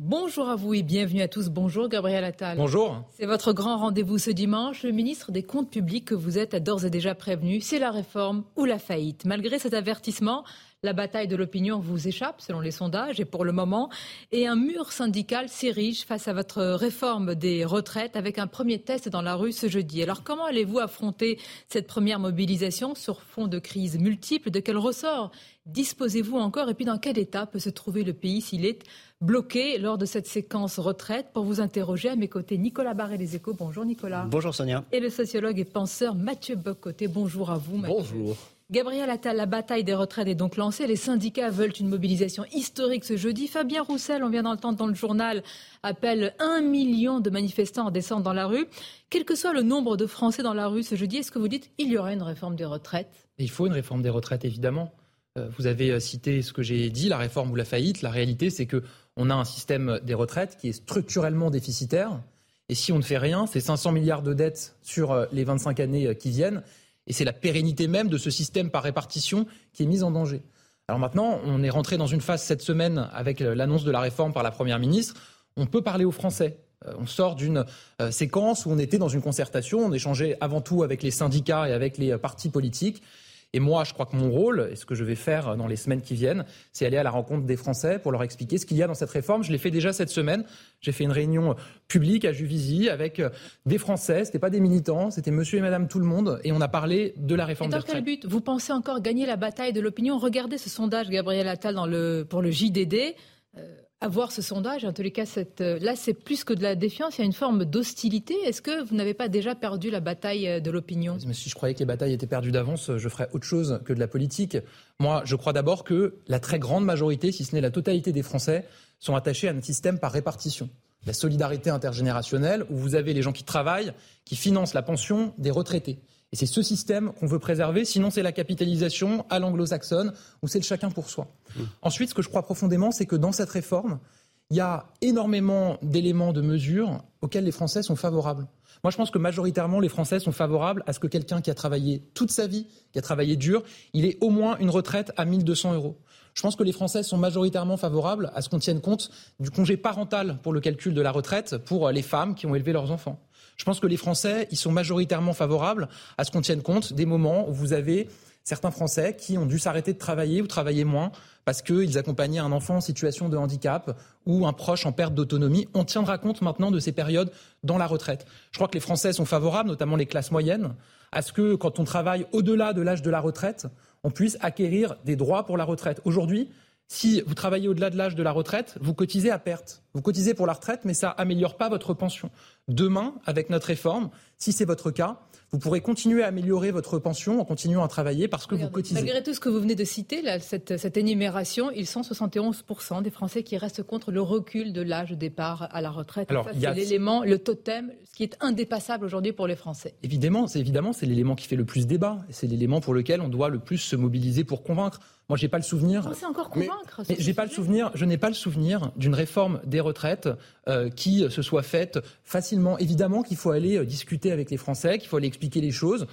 Bonjour à vous et bienvenue à tous. Bonjour Gabriel Attal. Bonjour. C'est votre grand rendez-vous ce dimanche. Le ministre des Comptes publics que vous êtes a d'ores et déjà prévenu, c'est la réforme ou la faillite. Malgré cet avertissement, la bataille de l'opinion vous échappe, selon les sondages, et pour le moment, et un mur syndical s'érige face à votre réforme des retraites avec un premier test dans la rue ce jeudi. Alors comment allez-vous affronter cette première mobilisation sur fond de crise multiples De quel ressort disposez-vous encore? Et puis dans quel état peut se trouver le pays s'il est bloqué lors de cette séquence retraite? Pour vous interroger, à mes côtés, Nicolas Barré des Échos. Bonjour Nicolas. Bonjour Sonia. Et le sociologue et penseur Mathieu Bocoté. Bonjour à vous Mathieu. Bonjour. Gabriel Attal, la bataille des retraites est donc lancée. Les syndicats veulent une mobilisation historique ce jeudi. Fabien Roussel, on vient d'entendre dans le journal, appelle un million de manifestants à descendre dans la rue. Quel que soit le nombre de Français dans la rue ce jeudi, est-ce que vous dites qu'il y aura une réforme des retraites? Il faut une réforme des retraites, évidemment. Euh, vous avez euh, cité ce que j'ai dit, la réforme ou la faillite. La réalité, c'est que on a un système des retraites qui est structurellement déficitaire. Et si on ne fait rien, c'est 500 milliards de dettes sur euh, les 25 années qui viennent. Et c'est la pérennité même de ce système par répartition qui est mise en danger. Alors maintenant, on est rentré dans une phase cette semaine avec l'annonce de la réforme par la Première ministre. On peut parler aux Français. Euh, on sort d'une euh, séquence où on était dans une concertation, on échangeait avant tout avec les syndicats et avec les euh, partis politiques. Et moi, je crois que mon rôle, et ce que je vais faire dans les semaines qui viennent, c'est aller à la rencontre des Français pour leur expliquer ce qu'il y a dans cette réforme. Je l'ai fait déjà cette semaine. J'ai fait une réunion publique à Juvisy avec euh, des Français. C'était pas des militants, c'était Monsieur et Madame tout le monde, et on a parlé de la réforme. Et dans quel but Vous pensez encore gagner la bataille de l'opinion? Regardez ce sondage, Gabriel Attal, dans le, pour le JDD. Euh, avoir ce sondage, en tous les cas, euh, là, c'est plus que de la défiance, il y a une forme d'hostilité. Est-ce que vous n'avez pas déjà perdu la bataille euh, de l'opinion? Si je croyais que les batailles étaient perdues d'avance, je ferais autre chose que de la politique. Moi, je crois d'abord que la très grande majorité, si ce n'est la totalité des Français, sont attachés à un système par répartition. La solidarité intergénérationnelle, où vous avez les gens qui travaillent, qui financent la pension des retraités. Et c'est ce système qu'on veut préserver, sinon c'est la capitalisation à l'anglo-saxonne, ou c'est le chacun pour soi. Mmh. Ensuite, ce que je crois profondément, c'est que dans cette réforme, il y a énormément d'éléments de mesures auxquels les Français sont favorables. Moi, je pense que majoritairement, les Français sont favorables à ce que quelqu'un qui a travaillé toute sa vie, qui a travaillé dur, il ait au moins une retraite à 1200 euros. Je pense que les Français sont majoritairement favorables à ce qu'on tienne compte du congé parental pour le calcul de la retraite pour les femmes qui ont élevé leurs enfants. Je pense que les Français, ils sont majoritairement favorables à ce qu'on tienne compte des moments où vous avez certains Français qui ont dû s'arrêter de travailler ou travailler moins parce qu'ils accompagnaient un enfant en situation de handicap ou un proche en perte d'autonomie. On tiendra compte maintenant de ces périodes dans la retraite. Je crois que les Français sont favorables, notamment les classes moyennes, à ce que quand on travaille au-delà de l'âge de la retraite, on puisse acquérir des droits pour la retraite. Aujourd'hui, si vous travaillez au-delà de l'âge de la retraite, vous cotisez à perte. Vous cotisez pour la retraite, mais ça améliore pas votre pension. Demain, avec notre réforme, si c'est votre cas, vous pourrez continuer à améliorer votre pension en continuant à travailler parce que vous cotisez. Malgré tout ce que vous venez de citer, là, cette, cette, énumération, ils sont 71% des Français qui restent contre le recul de l'âge de départ à la retraite. Alors, c'est l'élément, le totem, ce qui est indépassable aujourd'hui pour les Français. Évidemment, c'est évidemment, c'est l'élément qui fait le plus débat. C'est l'élément pour lequel on doit le plus se mobiliser pour convaincre. Moi, j'ai pas le souvenir. Vous encore convaincre. Mais, j'ai pas le souvenir. Je n'ai pas le souvenir d'une réforme des retraites euh, qui se soit faite facilement. Évidemment qu'il faut aller euh, discuter avec les Français, qu'il faut aller expliquer les choses.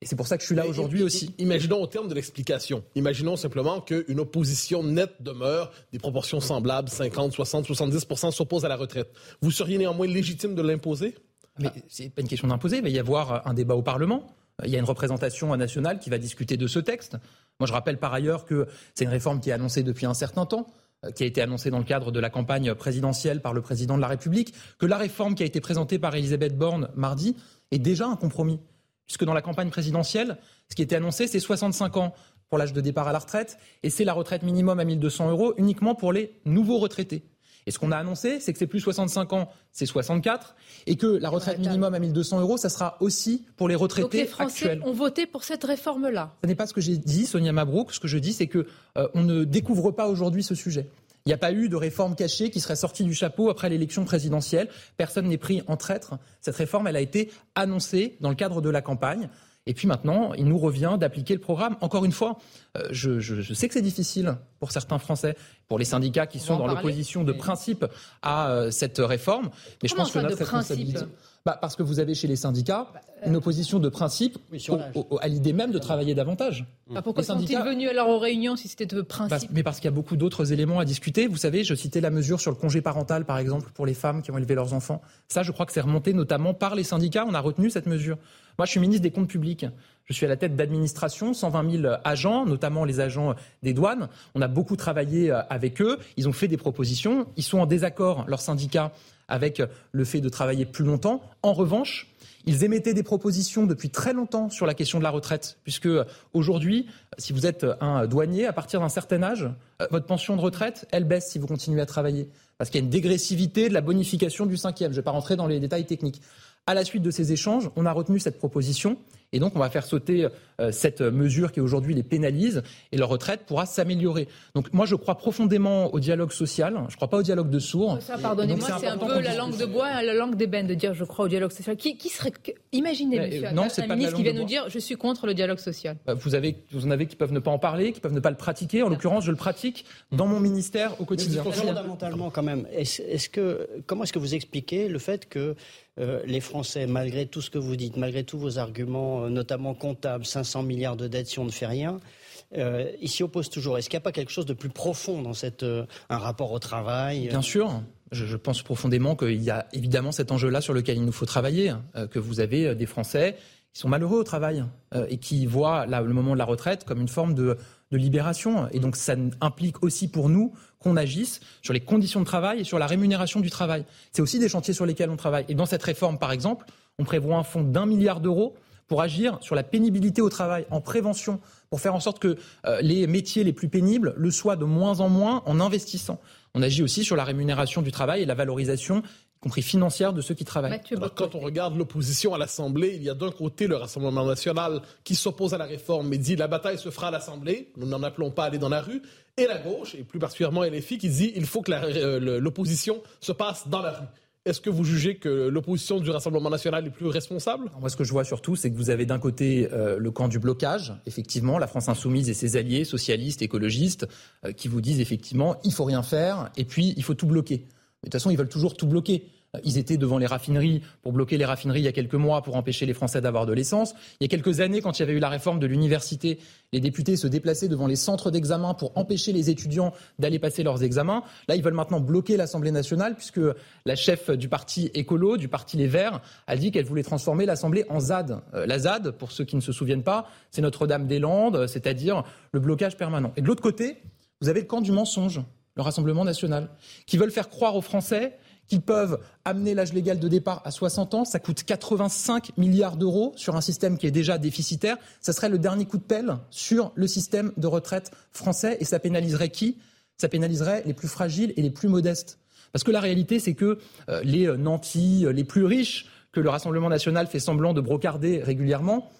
Et c'est pour ça que je suis là aujourd'hui aussi. Imaginons au terme de l'explication, imaginons simplement qu'une opposition nette demeure, des proportions semblables, 50, 60, 70% s'opposent à la retraite. Vous seriez néanmoins légitime de l'imposer? Mais c'est pas une question d'imposer, il va y avoir un débat au Parlement. Il y a une représentation nationale qui va discuter de ce texte. Moi, je rappelle par ailleurs que c'est une réforme qui est annoncée depuis un certain temps euh, qui a été annoncée dans le cadre de la campagne présidentielle par le président de la République, que la réforme qui a été présentée par Elisabeth Borne mardi est déjà un compromis. Puisque dans la campagne présidentielle, ce qui était annoncé, c'est 65 ans pour l'âge de départ à la retraite, et c'est la retraite minimum à 1200 euros uniquement pour les nouveaux retraités. Et ce qu'on a annoncé, c'est que c'est plus 65 ans, c'est 64, et que la retraite minimum à 1200 euros, ça sera aussi pour les retraités Donc les Français actuels. ont voté pour cette réforme-là. Ce n'est pas ce que j'ai dit, Sonia Mabrouk. Ce que je dis, c'est que euh, on ne découvre pas aujourd'hui ce sujet. Il n'y a pas eu de réforme cachée qui serait sortie du chapeau après l'élection présidentielle. Personne n'est pris en traître. Cette réforme, elle a été annoncée dans le cadre de la campagne. Et puis maintenant, il nous revient d'appliquer le programme. Encore une fois, euh, je, je, je, sais que c'est difficile pour certains Français, pour les syndicats qui sont dans l'opposition de principe à euh, cette réforme. Mais Comment je pense que notre responsabilité. Bah parce que vous avez chez les syndicats bah, euh... une opposition de principe oui, au, au, à l'idée même de travailler davantage. Bah pourquoi sont-ils venus alors aux réunions si c'était de principe bah, Mais parce qu'il y a beaucoup d'autres éléments à discuter. Vous savez, je citais la mesure sur le congé parental, par exemple, pour les femmes qui ont élevé leurs enfants. Ça, je crois que c'est remonté notamment par les syndicats. On a retenu cette mesure. Moi, je suis ministre des Comptes publics. Je suis à la tête d'administration, 120 000 agents, notamment les agents des douanes. On a beaucoup travaillé avec eux. Ils ont fait des propositions. Ils sont en désaccord, leurs syndicats, avec le fait de travailler plus longtemps. En revanche, ils émettaient des propositions depuis très longtemps sur la question de la retraite, puisque aujourd'hui, si vous êtes un douanier, à partir d'un certain âge, votre pension de retraite, elle baisse si vous continuez à travailler, parce qu'il y a une dégressivité de la bonification du cinquième. Je ne vais pas rentrer dans les détails techniques. À la suite de ces échanges, on a retenu cette proposition et donc on va faire sauter euh, cette mesure qui aujourd'hui les pénalise et leur retraite pourra s'améliorer. Donc moi je crois profondément au dialogue social, je ne crois pas au dialogue de sourds. Ça, pardonnez-moi, c'est un peu la langue de bois la langue d'ébène de dire je crois au dialogue social. Qui, qui serait imaginez Mais, monsieur, non, un, un pas ministre qui vient nous dire je suis contre le dialogue social. Vous avez vous en avez qui peuvent ne pas en parler, qui peuvent ne pas le pratiquer. En l'occurrence, je le pratique dans mon ministère au quotidien. Mais fondamentalement quand même, est-ce, est que comment est-ce que vous expliquez le fait que euh, les Français, malgré tout ce que vous dites, malgré tous vos arguments, euh, notamment comptables, 500 milliards de dettes si on ne fait rien, euh, ils s'y opposent toujours. Est-ce qu'il n'y a pas quelque chose de plus profond dans cette, un rapport au travail Bien sûr. Je, pense profondément qu'il y a évidemment cet enjeu-là sur lequel il nous faut travailler, que vous avez des Français qui sont malheureux au travail et qui voient le moment de la retraite comme une forme de, de libération. Et donc ça implique aussi pour nous qu'on agisse sur les conditions de travail et sur la rémunération du travail. C'est aussi des chantiers sur lesquels on travaille. Et dans cette réforme, par exemple, on prévoit un fonds d'un milliard d'euros pour agir sur la pénibilité au travail, en prévention, pour faire en sorte que euh, les métiers les plus pénibles le soient de moins en moins en investissant. On agit aussi sur la rémunération du travail et la valorisation compris financière de ceux qui travaillent. Alors, quand on regarde l'opposition à l'Assemblée, il y a d'un côté le Rassemblement national qui s'oppose à la réforme mais dit la bataille se fera à l'Assemblée, nous n'en appelons pas à aller dans la rue, et la gauche, et plus particulièrement LFI, qui dit il faut que euh, l'opposition se passe dans la rue. Est-ce que vous jugez que l'opposition du Rassemblement national est plus responsable? Moi, ce que je vois surtout, c'est que vous avez d'un côté euh, le camp du blocage, effectivement, la France insoumise et ses alliés, socialistes, écologistes, euh, qui vous disent effectivement, il faut rien faire, et puis il faut tout bloquer. De toute façon, ils veulent toujours tout bloquer. Ils étaient devant les raffineries pour bloquer les raffineries il y a quelques mois pour empêcher les Français d'avoir de l'essence. Il y a quelques années, quand il y avait eu la réforme de l'université, les députés se déplaçaient devant les centres d'examen pour empêcher les étudiants d'aller passer leurs examens. Là, ils veulent maintenant bloquer l'Assemblée nationale puisque la chef du parti écolo, du parti Les Verts, a dit qu'elle voulait transformer l'Assemblée en ZAD. Euh, la ZAD, pour ceux qui ne se souviennent pas, c'est Notre-Dame-des-Landes, c'est-à-dire le blocage permanent. Et de l'autre côté, vous avez le camp du mensonge, le Rassemblement national, qui veulent faire croire aux Français qu'ils peuvent amener l'âge légal de départ à 60 ans. Ça coûte 85 milliards d'euros sur un système qui est déjà déficitaire. Ça serait le dernier coup de pelle sur le système de retraite français. Et ça pénaliserait qui? Ça pénaliserait les plus fragiles et les plus modestes. Parce que la réalité, c'est que euh, les nantis, les plus riches, que le Rassemblement national fait semblant de brocarder régulièrement,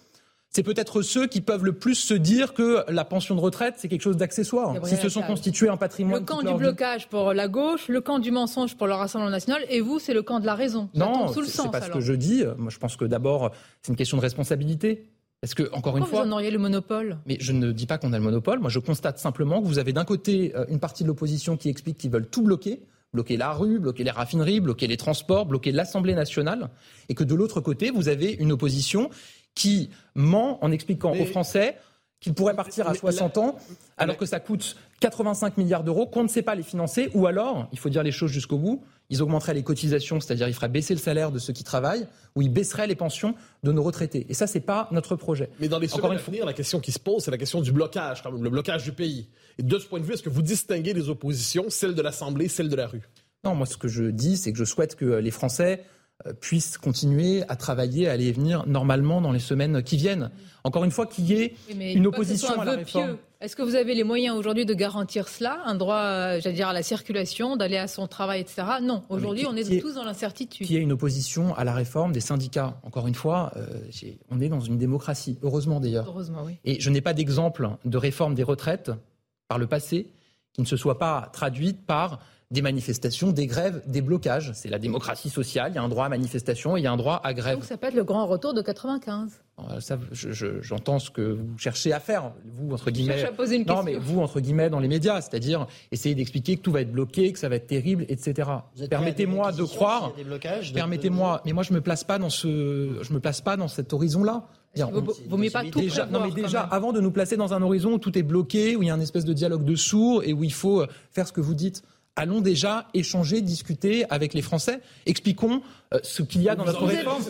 c'est peut-être ceux qui peuvent le plus se dire que la pension de retraite, c'est quelque chose d'accessoire. S'ils se sont constitués un patrimoine. Le camp du blocage pour la gauche, le camp du mensonge pour le Rassemblement national, et vous, c'est le camp de la raison. Ça non, c'est pas ce que je dis. Moi, je pense que d'abord, c'est une question de responsabilité. Parce que, encore Pourquoi une fois. Vous en auriez le monopole Mais je ne dis pas qu'on a le monopole. Moi, je constate simplement que vous avez d'un côté une partie de l'opposition qui explique qu'ils veulent tout bloquer bloquer la rue, bloquer les raffineries, bloquer les transports, bloquer l'Assemblée nationale, et que de l'autre côté, vous avez une opposition qui ment en expliquant mais, aux Français qu'ils pourraient partir à 60 ans alors que ça coûte 85 milliards d'euros, qu'on ne sait pas les financer, ou alors, il faut dire les choses jusqu'au bout, ils augmenteraient les cotisations, c'est-à-dire ils feraient baisser le salaire de ceux qui travaillent, ou ils baisseraient les pensions de nos retraités. Et ça, c'est pas notre projet. Mais dans les semaines à venir, la question qui se pose, c'est la question du blocage, quand même, le blocage du pays. Et de ce point de vue, est-ce que vous distinguez les oppositions, celle de l'Assemblée, celle de la rue? Non, moi, ce que je dis, c'est que je souhaite que les Français euh, puisse continuer à travailler, à aller et venir normalement dans les semaines qui viennent. Encore une fois, qu'il y ait une opposition à la réforme. Est-ce que vous avez les moyens aujourd'hui de garantir cela, un droit, euh, j'allais dire, à la circulation, d'aller à son travail, etc. Non, aujourd'hui, on est, tous dans l'incertitude. Qu'il y ait une opposition à la réforme des syndicats. Encore une fois, euh, on est dans une démocratie, heureusement d'ailleurs. Heureusement, oui. Et je n'ai pas d'exemple de réforme des retraites par le passé qui ne se soit pas traduite par des manifestations, des grèves, des blocages. C'est la démocratie sociale, il y a un droit à manifestation et il y a un droit à grève. Donc ça peut être le grand retour de 95 J'entends ce que vous cherchez à faire, vous entre guillemets. Je à poser une non, mais vous entre guillemets dans les médias, c'est-à-dire essayer d'expliquer que tout va être bloqué, que ça va être terrible, etc. Permettez-moi de croire. Permettez-moi, mais moi je me place pas dans ce, je me place pas dans cet horizon-là. Vous ne pas tout déjà, Non, mais déjà, avant de nous placer dans un horizon où tout est bloqué, où il y a une espèce de dialogue de sourds et où il faut faire ce que vous dites allons déjà échanger, discuter avec les Français. Expliquons ce qu'il y a dans notre réforme.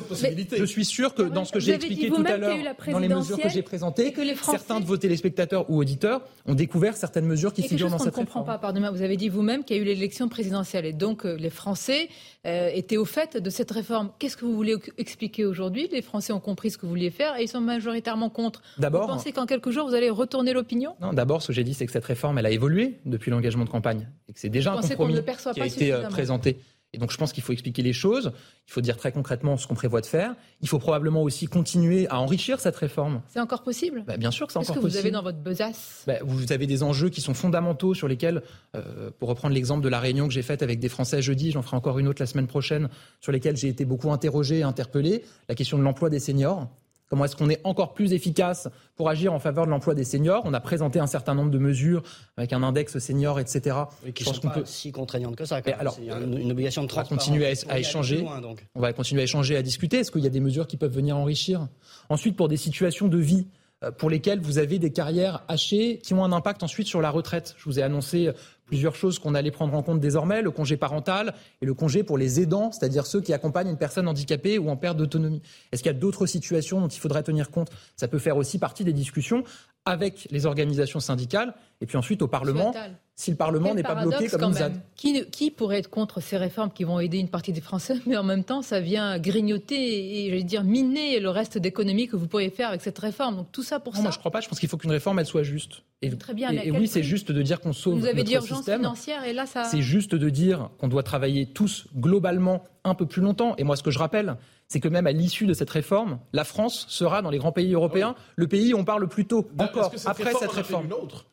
Je suis sûr que dans ce que j'ai expliqué tout à l'heure, dans les mesures que j'ai présentées, certains de vos téléspectateurs ou auditeurs ont découvert certaines mesures qui figurent dans cette réforme. Je ne comprends pas, pardonnez-moi. Vous avez dit vous-même qu'il y a eu l'élection présidentielle et donc euh, les Français euh, étaient au fait de cette réforme. Qu'est-ce que vous voulez expliquer aujourd'hui? Les Français ont compris ce que vous vouliez faire et ils sont majoritairement contre. D'abord, vous pensez qu'en quelques jours vous allez retourner l'opinion? Non, d'abord, ce que j'ai dit, c'est que cette réforme, elle a évolué depuis l'engagement de campagne et que c'est déjà un compromis qui a été euh, présenté. Et donc je pense qu'il faut expliquer les choses, il faut dire très concrètement ce qu'on prévoit de faire. Il faut probablement aussi continuer à enrichir cette réforme. C'est encore possible? Bah, Bien sûr que c'est encore possible. Qu'est-ce que vous avez dans votre besace? Bah, Vous avez des enjeux qui sont fondamentaux sur lesquels, euh, pour reprendre l'exemple de la réunion que j'ai faite avec des Français jeudi, j'en ferai encore une autre la semaine prochaine, sur lesquels j'ai été beaucoup interrogé et interpellé, la question de l'emploi des seniors. Comment est-ce qu'on est encore plus efficace pour agir en faveur de l'emploi des seniors? On a présenté un certain nombre de mesures avec un index senior, etc. qui ne sont pas si contraignantes que ça. alors, une, obligation de. On va continuer à, échanger. on va continuer à échanger, à discuter. Est-ce qu'il y a des mesures qui peuvent venir enrichir? Ensuite, pour des situations de vie euh, pour lesquelles vous avez des carrières hachées qui ont un impact ensuite sur la retraite. Je vous ai annoncé plusieurs choses qu'on allait prendre en compte désormais, le congé parental et le congé pour les aidants, c'est-à-dire ceux qui accompagnent une personne handicapée ou en perte d'autonomie. Est-ce qu'il y a d'autres situations dont il faudrait tenir compte? Ça peut faire aussi partie des discussions avec les organisations syndicales et puis ensuite au Parlement. Si le Parlement n'est pas bloqué comme ZAD. Qui, qui, pourrait être contre ces réformes qui vont aider une partie des Français, mais en même temps, ça vient grignoter et, je vais dire, miner le reste d'économie que vous pourriez faire avec cette réforme. Donc tout ça pour non, ça. Moi, je ne crois pas. Je pense qu'il faut qu'une réforme, elle soit juste. Et, Très bien. Et, oui, c'est juste de dire qu'on sauve Vous avez dit urgence financière et là, ça. C'est juste de dire qu'on doit travailler tous globalement un peu plus longtemps. Et moi, ce que je rappelle, c'est que même à l'issue de cette réforme, la France sera dans les grands pays européens le pays où on parle plus tôt encore après cette réforme.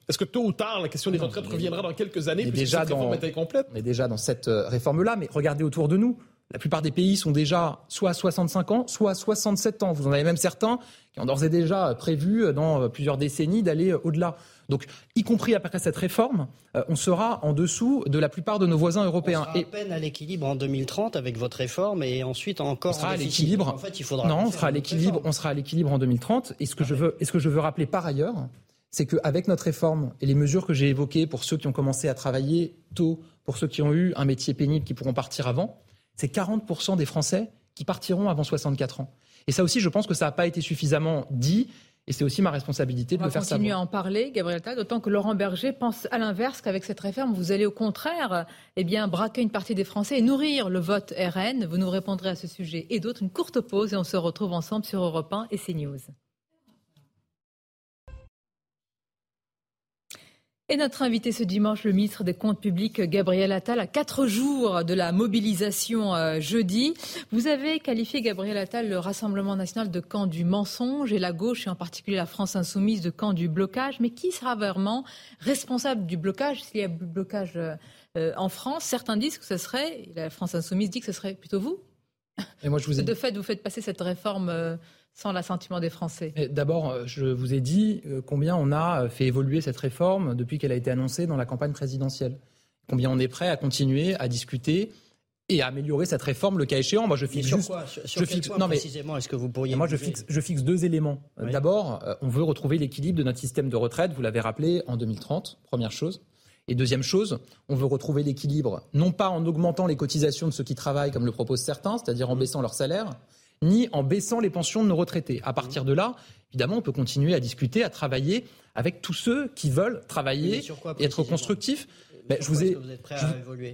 Est-ce que tôt ou tard, la question des retraites reviendra dans quelques années puisque déjà cette réforme est incomplète On est déjà dans cette euh, réforme-là, mais regardez autour de nous. La plupart des pays sont déjà soit à 65 ans, soit à 67 ans. Vous en avez même certains qui ont d'ores et déjà prévu euh, dans euh, plusieurs décennies d'aller au-delà. Donc, y compris après cette réforme, euh, on sera en dessous de la plupart de nos voisins européens. On sera à peine à l'équilibre en 2030 avec votre réforme et ensuite encore on sera à l'équilibre. En fait, il faudra non, on sera à l'équilibre. On sera à l'équilibre en 2030. Et ce que je veux, et ce que je veux rappeler par ailleurs, c'est qu'avec notre réforme et les mesures que j'ai évoquées pour ceux qui ont commencé à travailler tôt, pour ceux qui ont eu un métier pénible qui pourront partir avant, c'est 40% des Français qui partiront avant 64 ans. Et ça aussi, je pense que ça n'a pas été suffisamment dit. Et c'est aussi ma responsabilité de le faire savoir. On va continuer à en parler, Gabriel Tal, d'autant que Laurent Berger pense à l'inverse qu'avec cette réforme, vous allez au contraire eh bien, braquer une partie des Français et nourrir le vote RN. Vous nous répondrez à ce sujet et d'autres. Une courte pause et on se retrouve ensemble sur Europe 1 et CNews. Et notre invité ce dimanche, le ministre des Comptes publics, Gabriel Attal, à quatre jours de la mobilisation euh, jeudi. Vous avez qualifié, Gabriel Attal, le Rassemblement national de camp du mensonge et la gauche, et en particulier la France insoumise, de camp du blocage. Mais qui sera vraiment responsable du blocage s'il y a blocage euh, en France? Certains disent que ce serait, la France insoumise dit que ce serait plutôt vous. Et moi, je vous ai... De fait, vous faites passer cette réforme. Sans l'assentiment des Français D'abord, euh, je vous ai dit euh, combien on a euh, fait évoluer cette réforme depuis qu'elle a été annoncée dans la campagne présidentielle. Combien on est prêt à continuer à discuter et à améliorer cette réforme le cas échéant. Moi, je fixe sur Quoi sur, je fixe, non, mais, précisément est-ce que vous pourriez Moi, je fixe, je fixe deux éléments. D'abord, on veut retrouver l'équilibre de notre système de retraite. Vous l'avez rappelé en 2030. Première chose. Et deuxième chose, on veut retrouver l'équilibre, non pas en augmentant les cotisations de ceux qui travaillent, comme le proposent certains, c'est-à-dire en baissant leur salaire, ni en baissant les pensions de nos retraités. À partir de là, évidemment, on peut continuer à discuter, à travailler avec tous ceux qui veulent travailler et être constructifs. Ben, je, vous ai, vous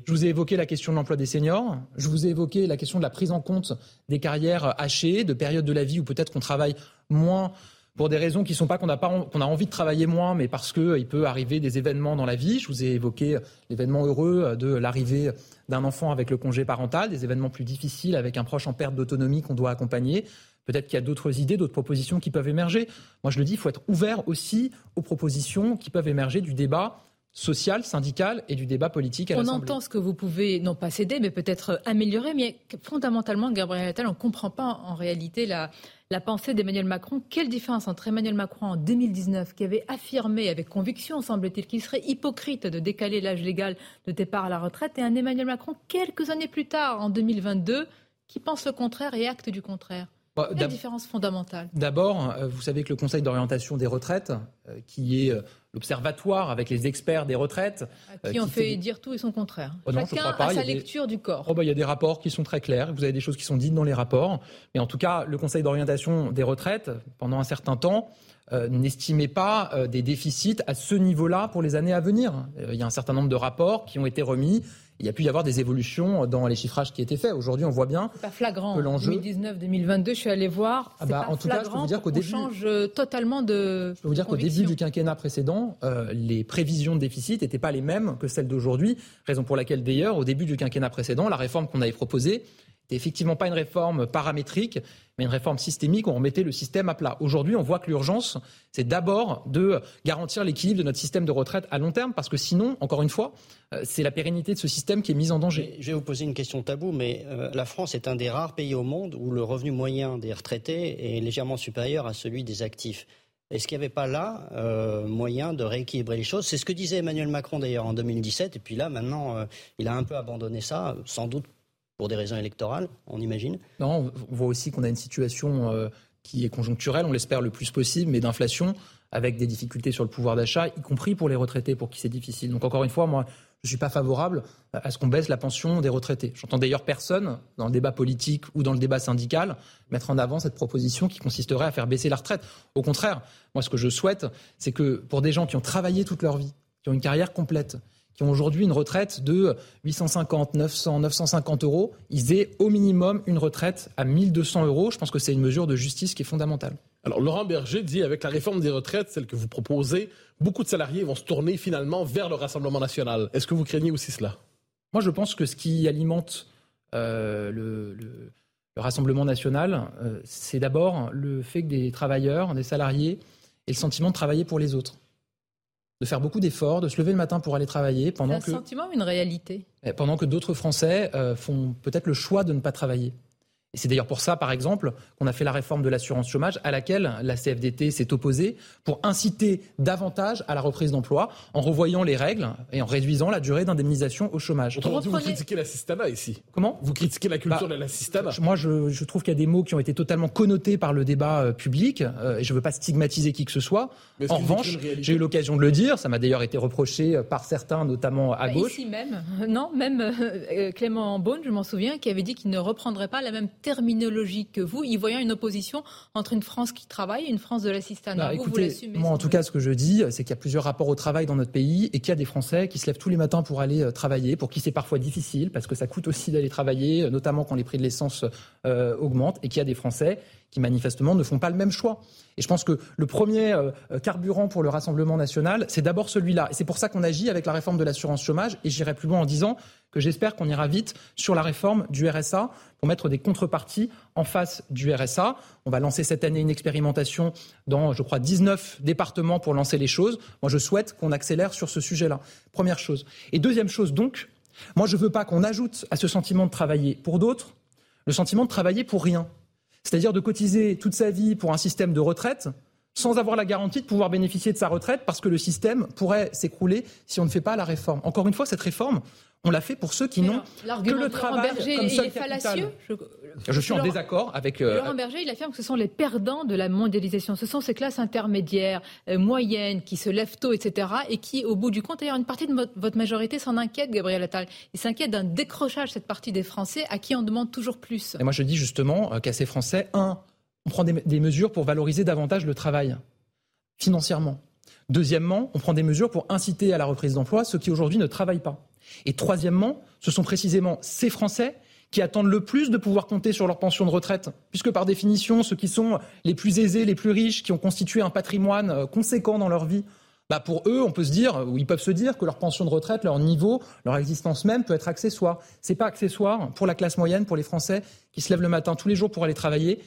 je vous ai évoqué la question de l'emploi des seniors, je vous ai évoqué la question de la prise en compte des carrières hachées, de périodes de la vie où peut-être qu'on travaille moins pour des raisons qui ne sont pas qu'on a, pas, qu'on a envie de travailler moins, mais parce qu'il euh, peut arriver des événements dans la vie. Je vous ai évoqué l'événement heureux euh, de l'arrivée d'un enfant avec le congé parental, des événements plus difficiles avec un proche en perte d'autonomie qu'on doit accompagner. Peut-être qu'il y a d'autres idées, d'autres propositions qui peuvent émerger. Moi, je le dis, il faut être ouvert aussi aux propositions qui peuvent émerger du débat social, syndical et du débat politique à On entend ce que vous pouvez, non pas céder, mais peut-être améliorer, mais fondamentalement, Gabriel Attal, on ne comprend pas en réalité la, la pensée d'Emmanuel Macron. Quelle différence entre Emmanuel Macron en 2019, qui avait affirmé avec conviction, semble-t-il, qu'il serait hypocrite de décaler l'âge légal de départ à la retraite, et un Emmanuel Macron quelques années plus tard, en 2022, qui pense le contraire et acte du contraire. Bah, Quelle différence fondamentale? D'abord, euh, vous savez que le Conseil d'orientation des retraites, euh, qui est euh, l'observatoire avec les experts des retraites. qui ont fait dire tout et son contraire. Oh Chacun a sa lecture du corps. Oh bah, il y a des rapports qui sont très clairs. Vous avez des choses qui sont dites dans les rapports. Mais en tout cas, le Conseil d'orientation des retraites, pendant un certain temps, n'estimait pas des déficits à ce niveau-là pour les années à venir. il y a un certain nombre de rapports qui ont été remis il y a pu y avoir des évolutions dans les chiffrages qui étaient faits. Aujourd'hui, on voit bien pas flagrant. que l'enjeu 2019-2022, je suis allé voir. Ah bah, en tout cas, je peux vous dire qu'au début, change euh, totalement de. Je peux vous dire qu'au début du quinquennat précédent, euh, les prévisions de déficit n'étaient pas les mêmes que celles d'aujourd'hui. Raison pour laquelle, d'ailleurs, au début du quinquennat précédent, la réforme qu'on avait proposée n'était effectivement pas une réforme paramétrique, mais une réforme systémique. On remettait le système à plat. Aujourd'hui, on voit que l'urgence, c'est d'abord de garantir l'équilibre de notre système de retraite à long terme, parce que sinon, encore une fois, euh, c'est la pérennité de ce système qui est mise en danger. Je vais vous poser une question tabou, mais euh, la France est un des rares pays au monde où le revenu moyen des retraités est légèrement supérieur à celui des actifs. Est-ce qu'il n'y avait pas là euh, moyen de rééquilibrer les choses? C'est ce que disait Emmanuel Macron d'ailleurs en 2017, et puis là maintenant il a un peu abandonné ça, sans doute pour des raisons électorales, on imagine Non, on voit aussi qu'on a une situation euh, qui est conjoncturelle, on l'espère le plus possible, mais d'inflation, avec des difficultés sur le pouvoir d'achat, y compris pour les retraités, pour qui c'est difficile. Donc encore une fois, moi, je ne suis pas favorable à ce qu'on baisse la pension des retraités. J'entends d'ailleurs personne, dans le débat politique ou dans le débat syndical, mettre en avant cette proposition qui consisterait à faire baisser la retraite. Au contraire, moi, ce que je souhaite, c'est que pour des gens qui ont travaillé toute leur vie, qui ont une carrière complète, qui ont aujourd'hui une retraite de 850, 900, 950 euros, ils aient au minimum une retraite à 1200 euros. Je pense que c'est une mesure de justice qui est fondamentale. Alors Laurent Berger dit avec la réforme des retraites, celle que vous proposez, beaucoup de salariés vont se tourner finalement vers le Rassemblement national. Est-ce que vous craignez aussi cela? Moi je pense que ce qui alimente euh, le, Rassemblement national, euh, c'est d'abord le fait que des travailleurs, des salariés aient le sentiment de travailler pour les autres de faire beaucoup d'efforts, de se lever le matin pour aller travailler pendant un que... un sentiment, une réalité? Eh, pendant que d'autres Français euh, font peut-être le choix de ne pas travailler. Et c'est d'ailleurs pour ça, par exemple, qu'on a fait la réforme de l'assurance chômage à laquelle la CFDT s'est opposée pour inciter davantage à la reprise d'emploi en revoyant les règles et en réduisant la durée d'indemnisation au chômage. Autrement vous critiquez l'assistanat ici. Comment? Vous critiquez la culture bah, de l'assistanat. Moi, je, trouve qu'il y a des mots qui ont été totalement connotés par le débat euh, public euh, et je ne veux pas stigmatiser qui que ce soit. En revanche, j'ai eu l'occasion de le dire, ça m'a d'ailleurs été reproché euh, par certains, notamment à bah, gauche. Ici même, non, même Clément Beaune, je m'en souviens, qui avait dit qu'il ne reprendrait pas la même terminologie que vous, y voyant une opposition entre une France qui travaille et une France de l'assistanat. Bah, moi, en tout cas, ce que je dis, c'est qu'il y a plusieurs rapports au travail dans notre pays et qu'il y a des Français qui se lèvent tous les matins pour aller euh, travailler, pour qui c'est parfois difficile, parce que ça coûte aussi d'aller travailler, euh, notamment quand les prix de l'essence euh, augmentent, et qu'il y a des Français qui manifestement ne font pas le même choix. Et je pense que le premier euh, carburant pour le Rassemblement national, c'est d'abord celui-là. Et c'est pour ça qu'on agit avec la réforme de l'assurance chômage. Et j'irai plus loin en disant que j'espère qu'on ira vite sur la réforme du RSA pour mettre des contreparties en face du RSA. On va lancer cette année une expérimentation dans, je crois, 19 départements pour lancer les choses. Moi, je souhaite qu'on accélère sur ce sujet-là. Première chose. Et deuxième chose, donc, moi, je ne veux pas qu'on ajoute à ce sentiment de travailler pour d'autres le sentiment de travailler pour rien c'est-à-dire de cotiser toute sa vie pour un système de retraite sans avoir la garantie de pouvoir bénéficier de sa retraite parce que le système pourrait s'écrouler si on ne fait pas la réforme. Encore une fois, cette réforme, on l'a fait pour ceux qui n'ont que le travail Berger, comme seul capital. Je, je, suis en désaccord avec. Euh, Laurent Berger, il affirme que ce sont les perdants de la mondialisation. Ce sont ces classes intermédiaires, euh, moyennes, qui se lèvent tôt, etc., et qui, au bout du compte, d'ailleurs, une partie de votre majorité s'en inquiète, Gabriel Attal. Il s'inquiète d'un décrochage cette partie des Français à qui on demande toujours plus. Et moi, je dis justement euh, qu'à ces Français, un, on prend des mesures pour valoriser davantage le travail financièrement. Deuxièmement, on prend des mesures pour inciter à la reprise d'emploi ceux qui aujourd'hui ne travaillent pas. Et troisièmement, ce sont précisément ces Français qui attendent le plus de pouvoir compter sur leur pension de retraite, puisque par définition, ceux qui sont les plus aisés, les plus riches, qui ont constitué un patrimoine euh, conséquent dans leur vie, bah pour eux, on peut se dire, ou ils peuvent se dire que leur pension de retraite, leur niveau, leur existence même peut être accessoire. C'est pas accessoire pour la classe moyenne, pour les Français qui se lèvent le matin tous les jours pour aller travailler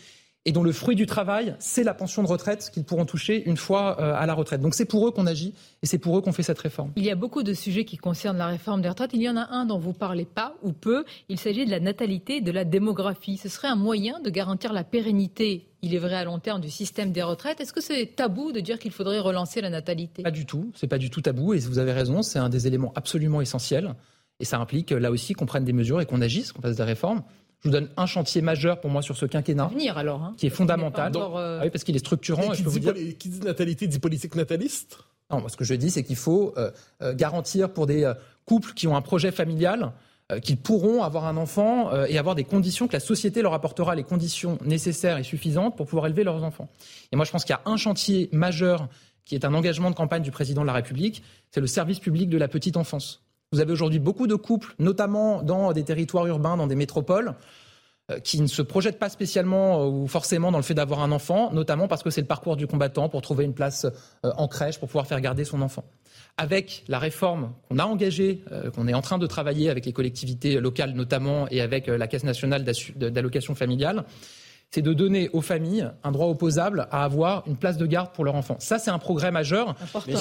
et dont le fruit du travail, c'est la pension de retraite qu'ils pourront toucher une fois euh, à la retraite. Donc c'est pour eux qu'on agit et c'est pour eux qu'on fait cette réforme. Il y a beaucoup de sujets qui concernent la réforme des retraites. Il y en a un dont vous parlez pas ou peu. Il s'agit de la natalité et de la démographie. Ce serait un moyen de garantir la pérennité, il est vrai à long terme, du système des retraites. Est-ce que c'est tabou de dire qu'il faudrait relancer la natalité? Pas du tout. C'est pas du tout tabou et vous avez raison. C'est un des éléments absolument essentiels. Et ça implique là aussi qu'on prenne des mesures et qu'on agisse, qu'on fasse des réformes. Je vous donne un chantier majeur pour moi sur ce quinquennat, venir alors, hein. qui est fondamental, euh, ah oui, parce qu'il est structurant. qui, dit, qui dit natalité dit politique nataliste? Non, moi, ce que je dis, c'est qu'il faut euh, euh, garantir pour des couples qui ont un projet familial qu'ils pourront avoir un enfant et avoir des conditions que la société leur apportera les conditions nécessaires et suffisantes pour pouvoir élever leurs enfants. Et moi, je pense qu'il y a un chantier majeur qui est un engagement de campagne du président de la République, c'est le service public de la petite enfance. Vous avez aujourd'hui beaucoup de couples, notamment dans des territoires urbains, dans des métropoles, euh, qui ne se projettent pas spécialement euh, ou forcément dans le fait d'avoir un enfant, notamment parce que c'est le parcours du combattant pour trouver une place euh, en crèche, pour pouvoir faire garder son enfant. Avec la réforme qu'on a engagée, qu'on est en train de travailler avec les collectivités locales notamment et avec la Caisse nationale d'allocation familiale, c'est de donner aux familles un droit opposable à avoir une place de garde pour leur enfant. Ça, c'est un progrès majeur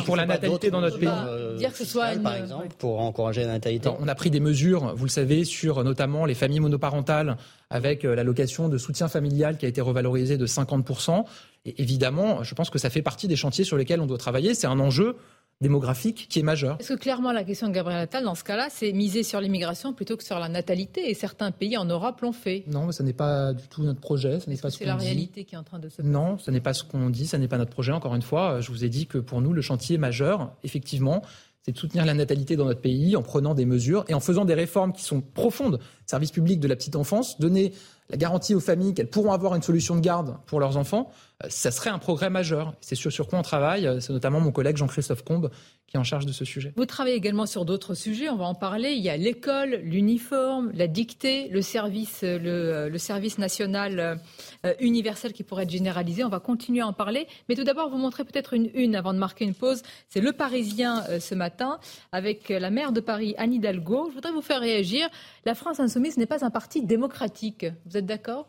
pour la natalité dans notre pays. Euh, dire que ce soit par exemple, pour encourager la natalité. on a pris des mesures, vous le savez, sur notamment les familles monoparentales avec euh, l'allocation de soutien familial qui a été revalorisée de 50%. Et évidemment, je pense que ça fait partie des chantiers sur lesquels on doit travailler. C'est un enjeu démographique qui est majeur. Est-ce que clairement la question de Gabriel Attal, dans ce cas-là, c'est miser sur l'immigration plutôt que sur la natalité Et certains pays en Europe l'ont fait. Non, mais ce n'est pas du tout notre projet. Ce n'est pas ce C'est la réalité qui est en train de se passer. Non, ce n'est pas ce qu'on dit, ce n'est pas notre projet. Encore une fois, je vous ai dit que pour nous, le chantier majeur, effectivement, c'est de soutenir la natalité dans notre pays en prenant des mesures et en faisant des réformes qui sont profondes. Service public de la petite enfance, donner la garantie aux familles qu'elles pourront avoir une solution de garde pour leurs enfants, euh, ça serait un progrès majeur. C'est sur, sur quoi on travaille. Euh, c'est notamment mon collègue Jean-Christophe Combe qui est en charge de ce sujet. Vous travaillez également sur d'autres sujets, on va en parler. Il y a l'école, l'uniforme, la dictée, le service, le, le service national euh, universel qui pourrait être généralisé. On va continuer à en parler. Mais tout d'abord, vous montrer peut-être une une avant de marquer une pause. C'est Le Parisien ce matin avec la maire de Paris, Anne Hidalgo. Je voudrais vous faire réagir. La France insoumise n'est pas un parti démocratique. Vous êtes d'accord?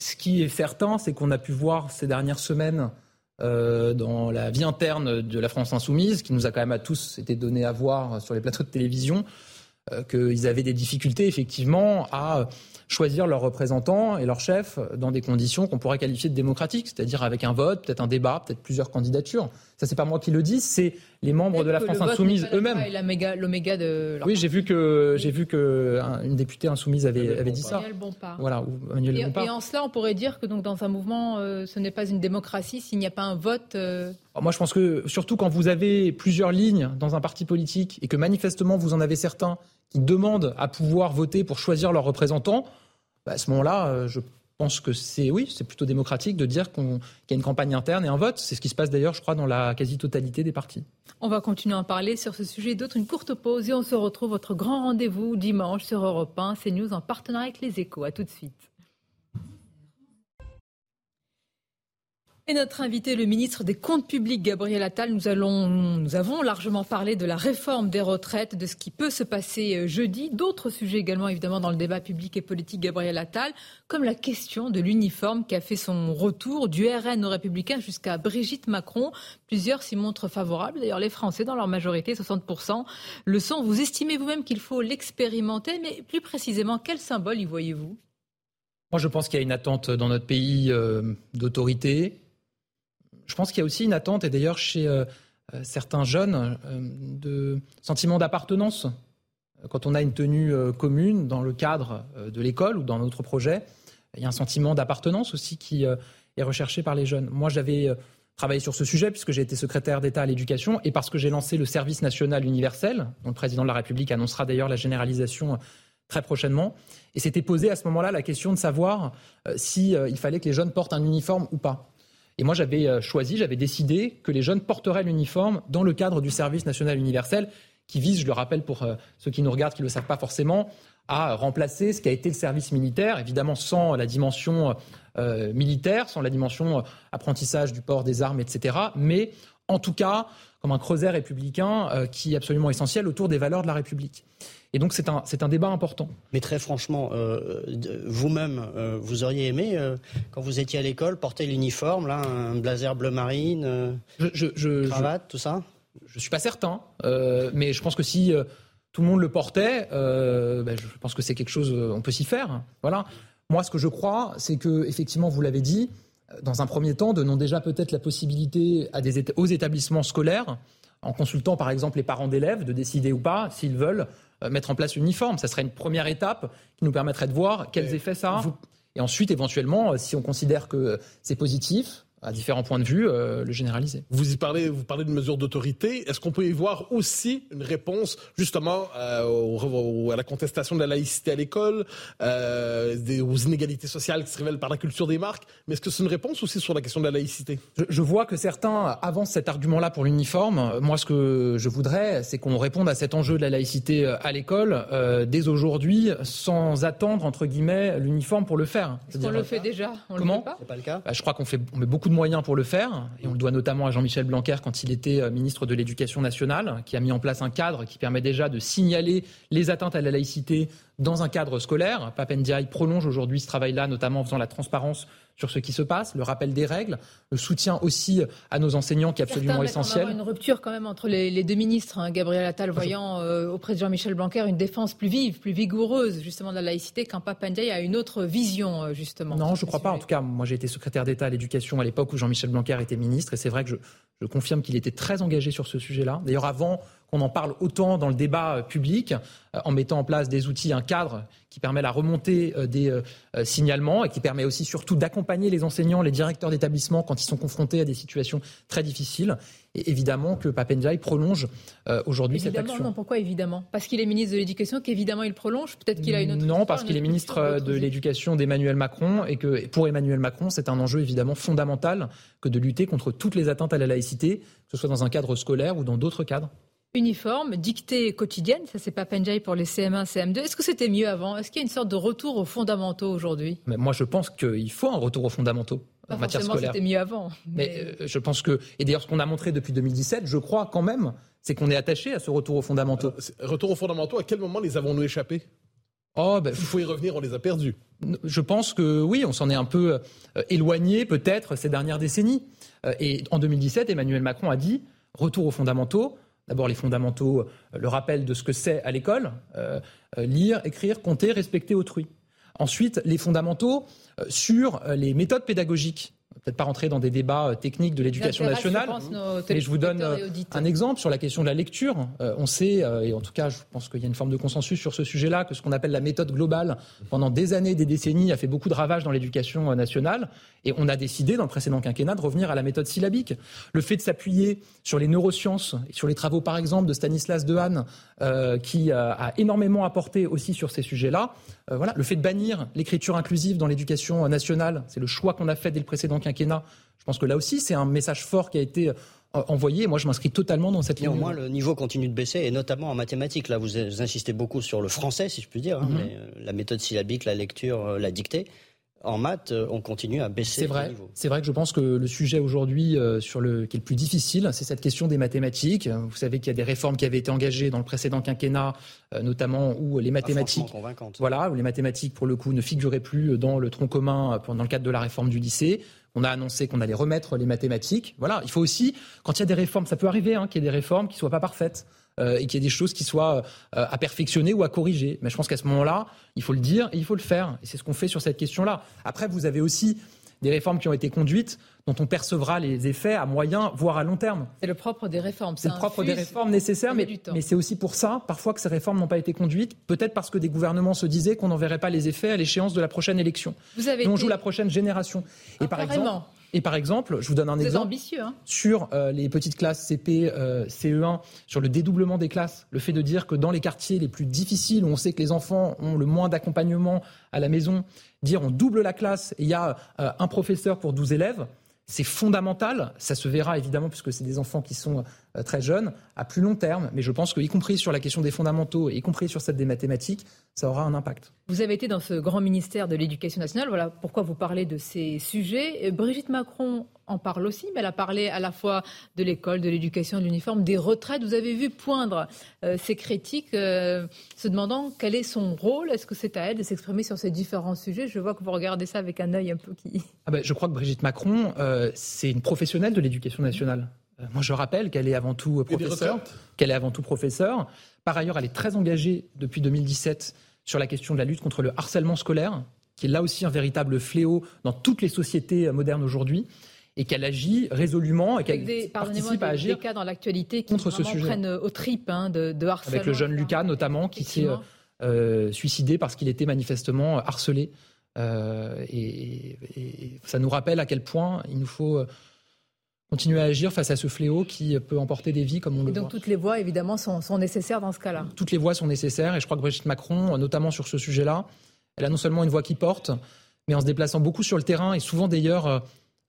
Ce qui est certain, c'est qu'on a pu voir ces dernières semaines euh, dans la vie interne de la France insoumise, qui nous a quand même à tous été donné à voir sur les plateaux de télévision, euh, qu'ils avaient des difficultés effectivement à choisir leurs représentants et leurs chefs dans des conditions qu'on pourrait qualifier de démocratiques, c'est-à-dire avec un vote, peut-être un débat, peut-être plusieurs candidatures. Ça, c'est pas moi qui le dis, c'est les membres de la France insoumise eux-mêmes. L'oméga de. Oui, j'ai vu que j'ai vu que une députée insoumise avait, avait dit ça. Voilà, ou Manuel et, et, en cela, on pourrait dire que donc dans un mouvement, euh, ce n'est pas une démocratie s'il n'y a pas un vote. Euh, moi, je pense que surtout quand vous avez plusieurs lignes dans un parti politique et que manifestement vous en avez certains qui demandent à pouvoir voter pour choisir leurs représentants, bah, à ce moment-là, euh, je pense que c'est oui, c'est plutôt démocratique de dire qu'il y a une campagne interne et un vote. C'est ce qui se passe d'ailleurs, je crois, dans la quasi-totalité des partis. On va continuer à en parler sur ce sujet et d'autres. Une courte pause et on se retrouve votre grand rendez-vous dimanche sur Europe 1, CNews en partenariat avec les Échos. À tout de suite. Et notre invité, le ministre des Comptes publics, Gabriel Attal, nous, avons largement parlé de la réforme des retraites, de ce qui peut se passer euh, jeudi. D'autres sujets également, évidemment, dans le débat public et politique, Gabriel Attal, comme la question de l'uniforme qui a fait son retour du RN aux Républicains jusqu'à Brigitte Macron. Plusieurs s'y montrent favorables. D'ailleurs, les Français, dans leur majorité, 60%, le sont. Vous estimez vous-même qu'il faut l'expérimenter, mais plus précisément, quel symbole y voyez-vous? Moi, je pense qu'il y a une attente dans notre pays euh, d'autorité je pense qu'il y a aussi une attente, et d'ailleurs chez euh, euh, certains jeunes, euh, de sentiment d'appartenance. Quand on a une tenue commune dans le cadre de l'école ou dans notre projet, il y a un sentiment d'appartenance aussi qui est recherché par les jeunes. Moi, j'avais travaillé sur ce sujet puisque j'ai été secrétaire d'État à l'éducation et parce que j'ai lancé le service national universel, dont le président de la République annoncera d'ailleurs la généralisation très prochainement. Et s'était posé à ce moment-là la question de savoir s'il si, il fallait que les jeunes portent un uniforme ou pas. Et moi, j'avais choisi, j'avais décidé que les jeunes porteraient l'uniforme dans le cadre du service national universel, qui vise, je le rappelle pour ceux qui nous regardent, qui ne le savent pas forcément, à remplacer ce qui a été le service militaire, évidemment sans la dimension militaire, sans la dimension apprentissage du port des armes, etc. Mais en tout cas, comme un creuset républicain qui est absolument essentiel autour des valeurs de la République. Et donc c'est un, c'est un débat important. Mais très franchement, euh, vous-même, euh, vous auriez aimé, euh, quand vous étiez à l'école, porter l'uniforme, là, un blazer bleu marine, je, je, cravate, tout ça? Je ne suis pas certain, mais je pense que si tout le monde le portait, ben, je pense que c'est quelque chose, on peut s'y faire. Voilà. Moi, ce que je crois, c'est que, effectivement, vous l'avez dit, dans un premier temps, donnons déjà peut-être la possibilité à des, aux établissements scolaires, en consultant par exemple les parents d'élèves, de décider ou pas s'ils veulent euh, mettre en place l'uniforme. Ça serait une première étape qui nous permettrait de voir quels effets ça a. Et ensuite, éventuellement, euh, si on considère que c'est positif, à différents points de vue, euh, le généraliser. Vous y parlez, vous parlez de mesures d'autorité. Est-ce qu'on peut y voir aussi une réponse justement euh, à la contestation de la laïcité à l'école, euh, aux inégalités sociales qui se révèlent par la culture des marques? Mais est-ce que c'est une réponse aussi sur la question de la laïcité? Je, je, vois que certains avancent cet argument-là pour l'uniforme. Moi, ce que je voudrais, c'est qu'on réponde à cet enjeu de la laïcité à l'école euh, dès aujourd'hui, sans attendre entre guillemets l'uniforme pour le faire. On le fait déjà? On Comment C'est pas le cas. Bah, je crois qu'on fait on met beaucoup moyens pour le faire, et on le doit notamment à Jean-Michel Blanquer quand il était euh, ministre de l'Éducation nationale, qui a mis en place un cadre qui permet déjà de signaler les atteintes à la laïcité dans un cadre scolaire. Papendiaï prolonge aujourd'hui ce travail-là, notamment en faisant la transparence sur ce qui se passe, le rappel des règles, le soutien aussi à nos enseignants qui est absolument essentiel. Il y a une rupture quand même entre les, deux ministres, hein. Gabriel Attal voyant euh, auprès de Jean-Michel Blanquer une défense plus vive, plus vigoureuse justement de la laïcité, quand Papendiaï a une autre vision euh, justement. Non, je ne crois pas. En tout cas, moi j'ai été secrétaire d'État à l'éducation à l'époque où Jean-Michel Blanquer était ministre, et c'est vrai que je, je confirme qu'il était très engagé sur ce sujet-là. D'ailleurs, avant qu'on en parle autant dans le débat euh, public, euh, en mettant en place des outils, un cadre qui permet la remontée euh, des signalements et qui permet aussi surtout d'accompagner les enseignants, les directeurs d'établissement quand ils sont confrontés à des situations très difficiles. Et évidemment que Papendiaï prolonge aujourd'hui cette action. Non, pourquoi évidemment? Parce qu'il est ministre de l'Éducation qu'évidemment il prolonge Peut-être qu'il a une autre Non, parce qu'il est ministre de l'Éducation d'Emmanuel Macron et que pour Emmanuel Macron, c'est un enjeu évidemment fondamental que de lutter contre toutes les atteintes à la laïcité, que ce soit dans un cadre scolaire ou dans d'autres cadres uniforme, dictée quotidienne, ça c'est pas pour les CM1, CM2. Est-ce que c'était mieux avant? Est-ce qu'il y a une sorte de retour aux fondamentaux aujourd'hui? Moi je pense qu'il faut un retour aux fondamentaux. En matière scolaire. c'était mieux avant. Mais, euh, je pense que, et d'ailleurs ce qu'on a montré depuis 2017, je crois quand même, c'est qu'on est attaché à ce retour aux fondamentaux. retour aux fondamentaux, à quel moment les avons-nous échappés? Oh, ben, Il faut y revenir, on les a perdus. Je pense que oui, on s'en est un peu euh, éloigné peut-être ces dernières décennies. Euh, et en 2017, Emmanuel Macron a dit retour aux fondamentaux. D'abord les fondamentaux, euh, le rappel de ce que c'est à l'école, euh, euh, lire, écrire, compter, respecter autrui. Ensuite, les fondamentaux sur les méthodes pédagogiques peut-être pas rentrer dans des débats techniques de l'éducation nationale, mais je vous donne un exemple sur la question de la lecture. on sait, et en tout cas, je pense qu'il y a une forme de consensus sur ce sujet-là, que ce qu'on appelle la méthode globale, pendant des années, des décennies, a fait beaucoup de ravages dans l'éducation nationale. Et on a décidé, dans le précédent quinquennat, de revenir à la méthode syllabique. Le fait de s'appuyer sur les neurosciences, et sur les travaux, par exemple, de Stanislas Dehaene, euh, qui euh, a énormément apporté aussi sur ces sujets-là. Euh, voilà. Le fait de bannir l'écriture inclusive dans l'éducation nationale, c'est le choix qu'on a fait dès le précédent quinquennat. Je pense que là aussi, c'est un message fort qui a été envoyé. Moi, je m'inscris totalement dans cette ligne. Néanmoins, le niveau continue de baisser, et notamment en mathématiques. Là, vous, insistez beaucoup sur le français, si je puis dire, hein, mais, la méthode syllabique, la lecture, la dictée en maths, euh, on continue à baisser. C'est vrai. C'est vrai que je pense que le sujet aujourd'hui euh, sur le qui est le plus difficile, c'est cette question des mathématiques. Vous savez qu'il y a des réformes qui avaient été engagées dans le précédent quinquennat, euh, notamment où les mathématiques, voilà, où les mathématiques pour le coup ne figuraient plus dans le tronc commun dans le cadre de la réforme du lycée. On a annoncé qu'on allait remettre les mathématiques. Voilà, il faut aussi, quand il y a des réformes, ça peut arriver hein, qu'il y ait des réformes qui soient pas parfaites. Euh, et qu'il y ait des choses qui soient euh, à perfectionner ou à corriger. Mais je pense qu'à ce moment-là, il faut le dire et il faut le faire. Et c'est ce qu'on fait sur cette question-là. Après, vous avez aussi des réformes qui ont été conduites dont on percevra les effets à moyen, voire à long terme. C'est le propre des réformes. C'est le propre des réformes nécessaires, mais, mais c'est aussi pour ça, parfois, que ces réformes n'ont pas été conduites, peut-être parce que des gouvernements se disaient qu'on n'en verrait pas les effets à l'échéance de la prochaine élection. Vous avez on joue la prochaine génération. et par exemple, et par exemple, je vous donne un exemple ambitieux, hein. sur euh, les petites classes CP, euh, CE1, sur le dédoublement des classes, le fait de dire que dans les quartiers les plus difficiles, où on sait que les enfants ont le moins d'accompagnement à la maison, dire on double la classe et il y a euh, un professeur pour 12 élèves, c'est fondamental. Ça se verra évidemment puisque c'est des enfants qui sont très jeunes à plus long terme. Mais je pense que, y compris sur la question des fondamentaux, y compris sur celle des mathématiques, ça aura un impact. Vous avez été dans ce grand ministère de l'Éducation nationale. Voilà pourquoi vous parlez de ces sujets. Brigitte Macron en parle aussi, mais elle a parlé à la fois de l'école, de l'éducation, de l'uniforme, des retraites. Vous avez vu poindre euh, ces critiques, euh, se demandant quel est son rôle. Est-ce que c'est à elle de s'exprimer sur ces différents sujets? Je vois que vous regardez ça avec un œil un peu qui. Ah ben, je crois que Brigitte Macron, c'est une professionnelle de l'éducation nationale. Euh, moi, je rappelle qu'elle est avant tout professeur. Qu'elle est avant tout professeur. Par ailleurs, elle est très engagée depuis 2017 sur la question de la lutte contre le harcèlement scolaire, qui est là aussi un véritable fléau dans toutes les sociétés modernes aujourd'hui et qu'elle agit résolument et qu'elle participe à agir des cas dans l'actualité qui contre ce sujet. prennent au trip hein, de, harcèlement. Avec le jeune Lucas notamment qui s'est euh, suicidé parce qu'il était manifestement harcelé. Euh, et, et, ça nous rappelle à quel point il nous faut continuer à agir face à ce fléau qui peut emporter des vies comme on le donc voit. toutes les voix, évidemment, sont, nécessaires dans ce cas-là. Toutes les voix sont nécessaires et je crois que Brigitte Macron, notamment sur ce sujet-là, elle a non seulement une voix qui porte, mais en se déplaçant beaucoup sur le terrain et souvent d'ailleurs euh,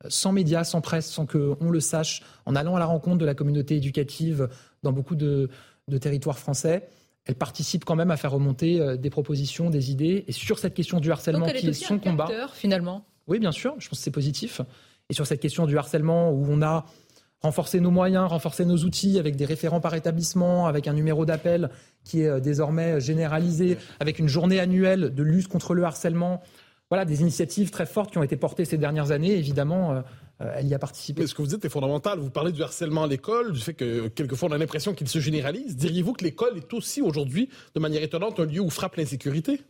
sans médias, sans presse, sans qu'on le sache, en allant à la rencontre de la communauté éducative dans beaucoup de, territoires français, elle participe quand même à faire remonter euh, des propositions, des idées. Et sur cette question du harcèlement qui est son combat. finalement. Oui, bien sûr, je pense que c'est positif et sur cette question du harcèlement où on a renforcé nos moyens, renforcé nos outils avec des référents par établissement, avec un numéro d'appel qui est euh, désormais généralisé, avec une journée annuelle de lutte contre le harcèlement. Voilà, des initiatives très fortes qui ont été portées ces dernières années. Évidemment, euh, euh, elle y a participé. Mais ce que vous dites est fondamental. Vous parlez du harcèlement à l'école, du fait que quelquefois on a l'impression qu'il se généralise. Diriez-vous que l'école est aussi aujourd'hui, de manière étonnante, un lieu où frappe l'insécurité?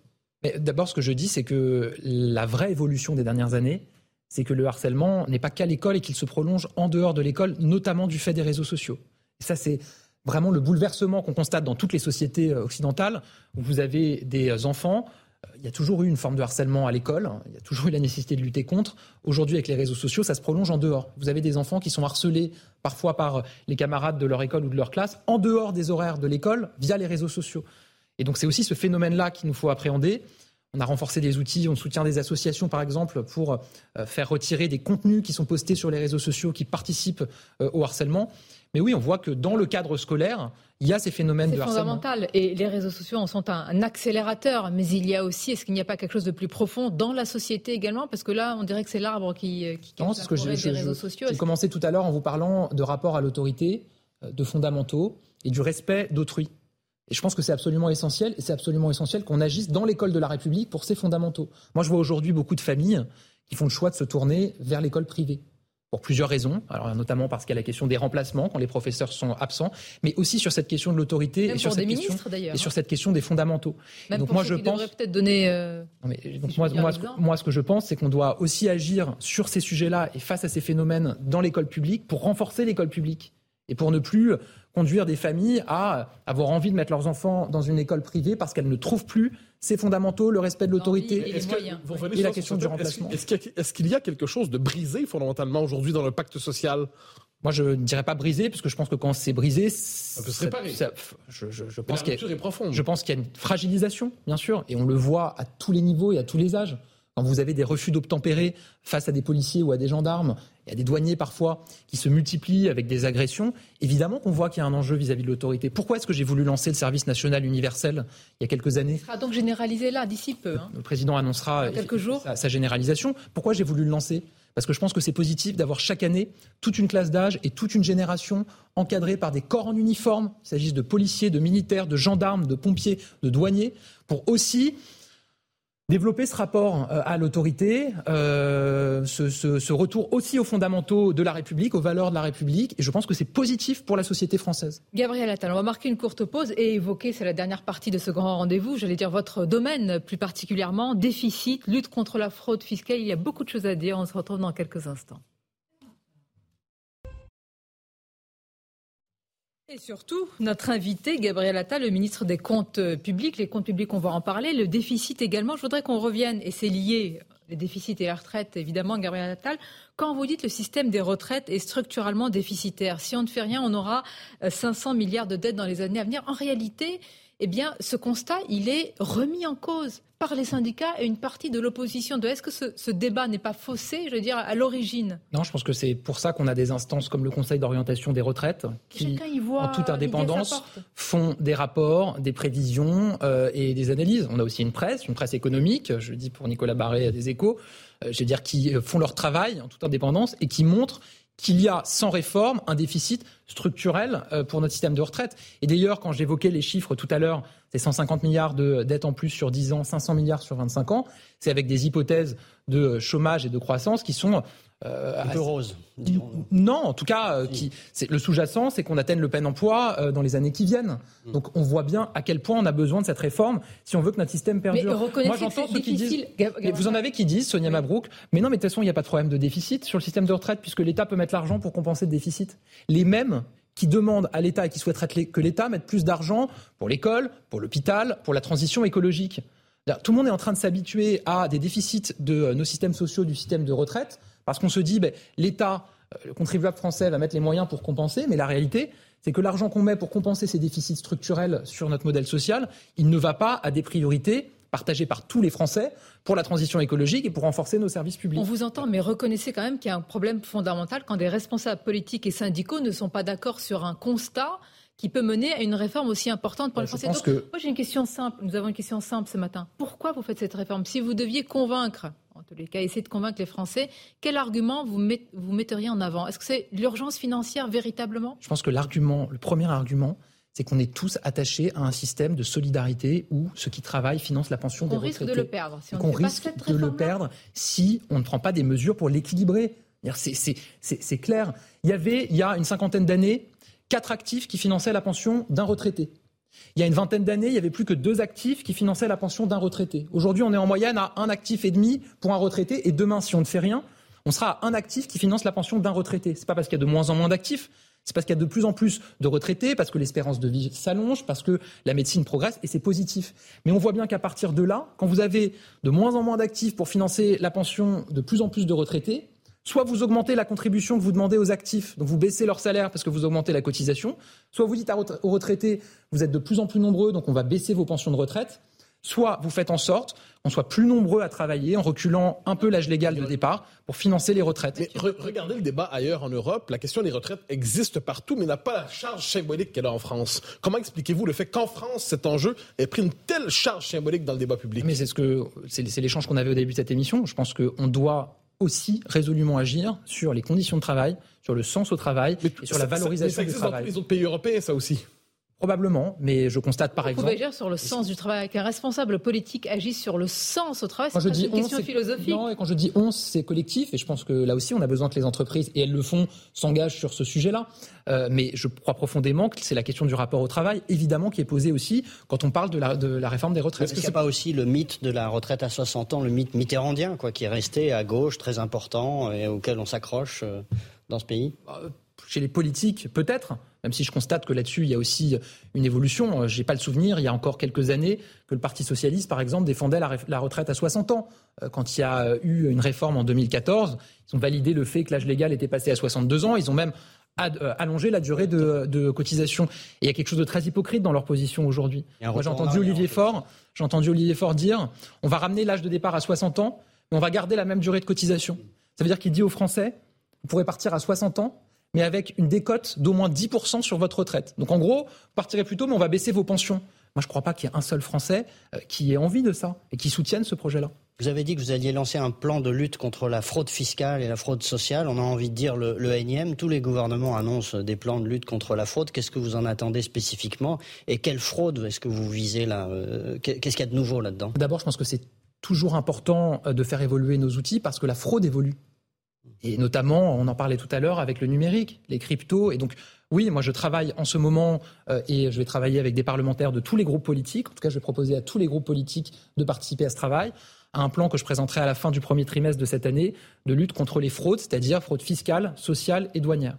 D'abord, ce que je dis, c'est que la vraie évolution des dernières années, c'est que le harcèlement n'est pas qu'à l'école et qu'il se prolonge en dehors de l'école, notamment du fait des réseaux sociaux. Et ça, c'est vraiment le bouleversement qu'on constate dans toutes les sociétés euh, occidentales, où vous avez des euh, enfants. Euh, il y a toujours eu une forme de harcèlement à l'école, hein. il y a toujours eu la nécessité de lutter contre. Aujourd'hui, avec les réseaux sociaux, ça se prolonge en dehors. Vous avez des enfants qui sont harcelés parfois par les camarades de leur école ou de leur classe, en dehors des horaires de l'école, via les réseaux sociaux. Et donc c'est aussi ce phénomène-là qu'il nous faut appréhender. On a renforcé des outils, on soutient des associations par exemple pour euh, faire retirer des contenus qui sont postés sur les réseaux sociaux qui participent euh, au harcèlement. Mais oui, on voit que dans le cadre scolaire, il y a ces phénomènes de harcèlement. C'est fondamental. Et les réseaux sociaux en sont un, accélérateur. Mais il y a aussi, est-ce qu'il n'y a pas quelque chose de plus profond dans la société également? Parce que là, on dirait que c'est l'arbre qui, euh, qui cache la forêt des réseaux sociaux. J'ai commencé tout à l'heure en vous parlant de rapport à l'autorité, de fondamentaux et du respect d'autrui. Et je pense que c'est absolument essentiel, et c'est absolument essentiel qu'on agisse dans l'école de la République pour ses fondamentaux. Moi, je vois aujourd'hui beaucoup de familles qui font le choix de se tourner vers l'école privée. Pour plusieurs raisons, alors notamment parce qu'il y a la question des remplacements quand les professeurs sont absents, mais aussi sur cette question de l'autorité et sur, cette question, et sur cette question des fondamentaux. donc moi je pense peut-être donner. Euh, donc moi, moi, ce, moi, ce que je pense, c'est qu'on doit aussi agir sur ces sujets-là et face à ces phénomènes dans l'école publique pour renforcer l'école publique et pour ne plus conduire des familles à avoir envie de mettre leurs enfants dans une école privée parce qu'elles ne trouvent plus ces fondamentaux, le respect de l'autorité et, la question du remplacement. Est-ce qu'il y, a quelque chose de brisé fondamentalement aujourd'hui dans le pacte social? Moi, je ne dirais pas brisé, parce que je pense que quand c'est brisé, ça peut se réparer. je, je, je, pense qu'il y, je pense qu'il y a une fragilisation, bien sûr, et on le voit à tous les niveaux et à tous les âges. Quand vous avez des refus d'obtempérer face à des policiers ou à des gendarmes, il y a des douaniers parfois qui se multiplient avec des agressions, évidemment qu'on voit qu'il y a un enjeu vis-à-vis de l'autorité. Pourquoi est-ce que j'ai voulu lancer le service national universel il y a quelques années Il sera donc généralisé là d'ici peu. Hein. Le président annoncera quelques jours. Sa, généralisation. Pourquoi j'ai voulu le lancer? Parce que je pense que c'est positif d'avoir chaque année toute une classe d'âge et toute une génération encadrée par des corps en uniforme, qu'il s'agisse de policiers, de militaires, de gendarmes, de pompiers, de douaniers, pour aussi développer ce rapport euh, à l'autorité, euh, ce, retour aussi aux fondamentaux de la République, aux valeurs de la République, et je pense que c'est positif pour la société française. Gabriel Attal, on va marquer une courte pause et évoquer, c'est la dernière partie de ce grand rendez-vous, j'allais dire votre domaine plus particulièrement, déficit, lutte contre la fraude fiscale, il y a beaucoup de choses à dire, on se retrouve dans quelques instants. Et surtout, notre invité, Gabriel Attal, le ministre des Comptes publics. Les comptes publics, on va en parler. Le déficit également. Je voudrais qu'on revienne, et c'est lié, les déficits et la retraite, évidemment, Gabriel Attal. Quand vous dites le système des retraites est structurellement déficitaire, si on ne fait rien, on aura 500 euh, milliards de dettes dans les années à venir. En réalité, eh bien, ce constat, il est remis en cause par les syndicats et une partie de l'opposition. Est-ce que ce, débat n'est pas faussé, je veux dire, à l'origine? Non, je pense que c'est pour ça qu'on a des instances comme le Conseil d'orientation des retraites qui, en toute indépendance, font des rapports, des prévisions euh, et des analyses. On a aussi une presse, une presse économique, je le dis pour Nicolas Barré des Échos, euh, je veux dire, qui font leur travail en toute indépendance et qui montrent qu'il y a sans réforme un déficit structurel euh, pour notre système de retraite. Et d'ailleurs, quand j'évoquais les chiffres tout à l'heure, c'est 150 milliards de dettes en plus sur 10 ans, 500 milliards sur 25 ans, c'est avec des hypothèses de chômage et de croissance qui sont euh, un peu rose. Non, en tout cas, euh, qui, le sous-jacent, c'est qu'on atteigne le plein emploi euh, dans les années qui viennent. Mm. Donc, on voit bien à quel point on a besoin de cette réforme si on veut que notre système perdure. Moi, j'entends ceux qui disent. vous en avez qui disent, Sonia Mabrouk, mais non, mais de toute façon, il n'y a pas de problème de déficit sur le système de retraite puisque l'État peut mettre l'argent pour compenser le déficit. Les mêmes qui demandent à l'État et qui souhaiteraient que l'État mette plus d'argent pour l'école, pour l'hôpital, pour la transition écologique. Tout le monde est en train de s'habituer à des déficits de nos systèmes sociaux, du système de retraite parce qu'on se dit, ben, l'État, euh, le contribuable français va mettre les moyens pour compenser, mais la réalité, c'est que l'argent qu'on met pour compenser ces déficits structurels sur notre modèle social, il ne va pas à des priorités partagées par tous les Français pour la transition écologique et pour renforcer nos services publics. On vous entend, mais reconnaissez quand même qu'il y a un problème fondamental quand des responsables politiques et syndicaux ne sont pas d'accord sur un constat qui peut mener à une réforme aussi importante pour les Français. Donc, Moi, j'ai une question simple. Nous avons une question simple ce matin. Pourquoi vous faites cette réforme? Si vous deviez convaincre tous les cas, essayer de convaincre les Français. Quel argument vous, vous metteriez en avant? Est-ce que c'est l'urgence financière véritablement? Je pense que l'argument, le premier argument, c'est qu'on est tous attachés à un système de solidarité où ceux qui travaillent financent la pension des retraités. On risque de le perdre. Si on, risque de le perdre si on ne prend pas des mesures pour l'équilibrer. C'est clair. Il y avait, il y a une cinquantaine d'années, quatre actifs qui finançaient la pension d'un retraité. Il y a une vingtaine d'années, il n'y avait plus que deux actifs qui finançaient la pension d'un retraité. Aujourd'hui, on est en moyenne à un actif et demi pour un retraité. Et demain, si on ne fait rien, on sera à un actif qui finance la pension d'un retraité. Ce n'est pas parce qu'il y a de moins en moins d'actifs, c'est parce qu'il y a de plus en plus de retraités, parce que l'espérance de vie s'allonge, parce que la médecine progresse, et c'est positif. Mais on voit bien qu'à partir de là, quand vous avez de moins en moins d'actifs pour financer la pension de plus en plus de retraités, Soit vous augmentez la contribution que vous demandez aux actifs, donc vous baissez leur salaire parce que vous augmentez la cotisation. Soit vous dites aux retraités, vous êtes de plus en plus nombreux, donc on va baisser vos pensions de retraite. Soit vous faites en sorte qu'on soit plus nombreux à travailler en reculant un peu l'âge légal de départ pour financer les retraites. Mais regardez le débat ailleurs en Europe. La question des retraites existe partout, mais n'a pas la charge symbolique qu'elle a en France. Comment expliquez-vous le fait qu'en France, cet enjeu ait pris une telle charge symbolique dans le débat public? Mais c'est ce que c'est l'échange qu'on avait au début de cette émission. Je pense qu'on doit aussi résolument agir sur les conditions de travail, sur le sens au travail et sur la valorisation du travail. Dans tous les autres pays européens, ça aussi. Probablement, mais je constate par exemple. Vous pouvez agir sur le sens du travail, qu'un responsable politique agisse sur le sens au travail, c'est une question philosophique. Non, et quand je dis on, c'est collectif, et je pense que là aussi, on a besoin que les entreprises, et elles le font, s'engagent sur ce sujet-là. Euh, mais je crois profondément que c'est la question du rapport au travail, évidemment, qui est posée aussi quand on parle de la, de la réforme des retraites. Est-ce que c'est pas aussi le mythe de la retraite à 60 ans, le mythe mitterrandien, quoi, qui est resté à gauche, très important, et auquel on s'accroche euh, dans ce pays? Euh, Chez les politiques, peut-être même si je constate que là-dessus, il y a aussi une évolution. Euh, je n'ai pas le souvenir, il y a encore quelques années, que le Parti socialiste, par exemple, défendait la, retraite à 60 ans. Euh, quand il y a eu une réforme en 2014, ils ont validé le fait que l'âge légal était passé à 62 ans. Ils ont même euh, allongé la durée de, cotisation. Et il y a quelque chose de très hypocrite dans leur position aujourd'hui. Moi, j'ai entendu Olivier Faure, j'ai entendu Olivier Faure dire, on va ramener l'âge de départ à 60 ans, mais on va garder la même durée de cotisation. Ça veut dire qu'il dit aux Français, vous pourrez partir à 60 ans, mais avec une décote d'au moins 10% sur votre retraite. Donc en gros, vous partirez plus tôt, mais on va baisser vos pensions. Moi, je ne crois pas qu'il y ait un seul Français euh, qui ait envie de ça et qui soutienne ce projet-là. Vous avez dit que vous alliez lancer un plan de lutte contre la fraude fiscale et la fraude sociale. On a envie de dire le, le énième. Tous les gouvernements annoncent des plans de lutte contre la fraude. Qu'est-ce que vous en attendez spécifiquement Et quelle fraude est-ce que vous visez là euh, Qu'est-ce qu'il y a de nouveau là-dedans? D'abord, je pense que c'est toujours important euh, de faire évoluer nos outils parce que la fraude évolue. Et notamment, on en parlait tout à l'heure avec le numérique, les cryptos. Et donc, oui, moi je travaille en ce moment euh, et je vais travailler avec des parlementaires de tous les groupes politiques. En tout cas, je vais proposer à tous les groupes politiques de participer à ce travail, à un plan que je présenterai à la fin du premier trimestre de cette année de lutte contre les fraudes, c'est-à-dire fraude fiscale, sociale et douanière.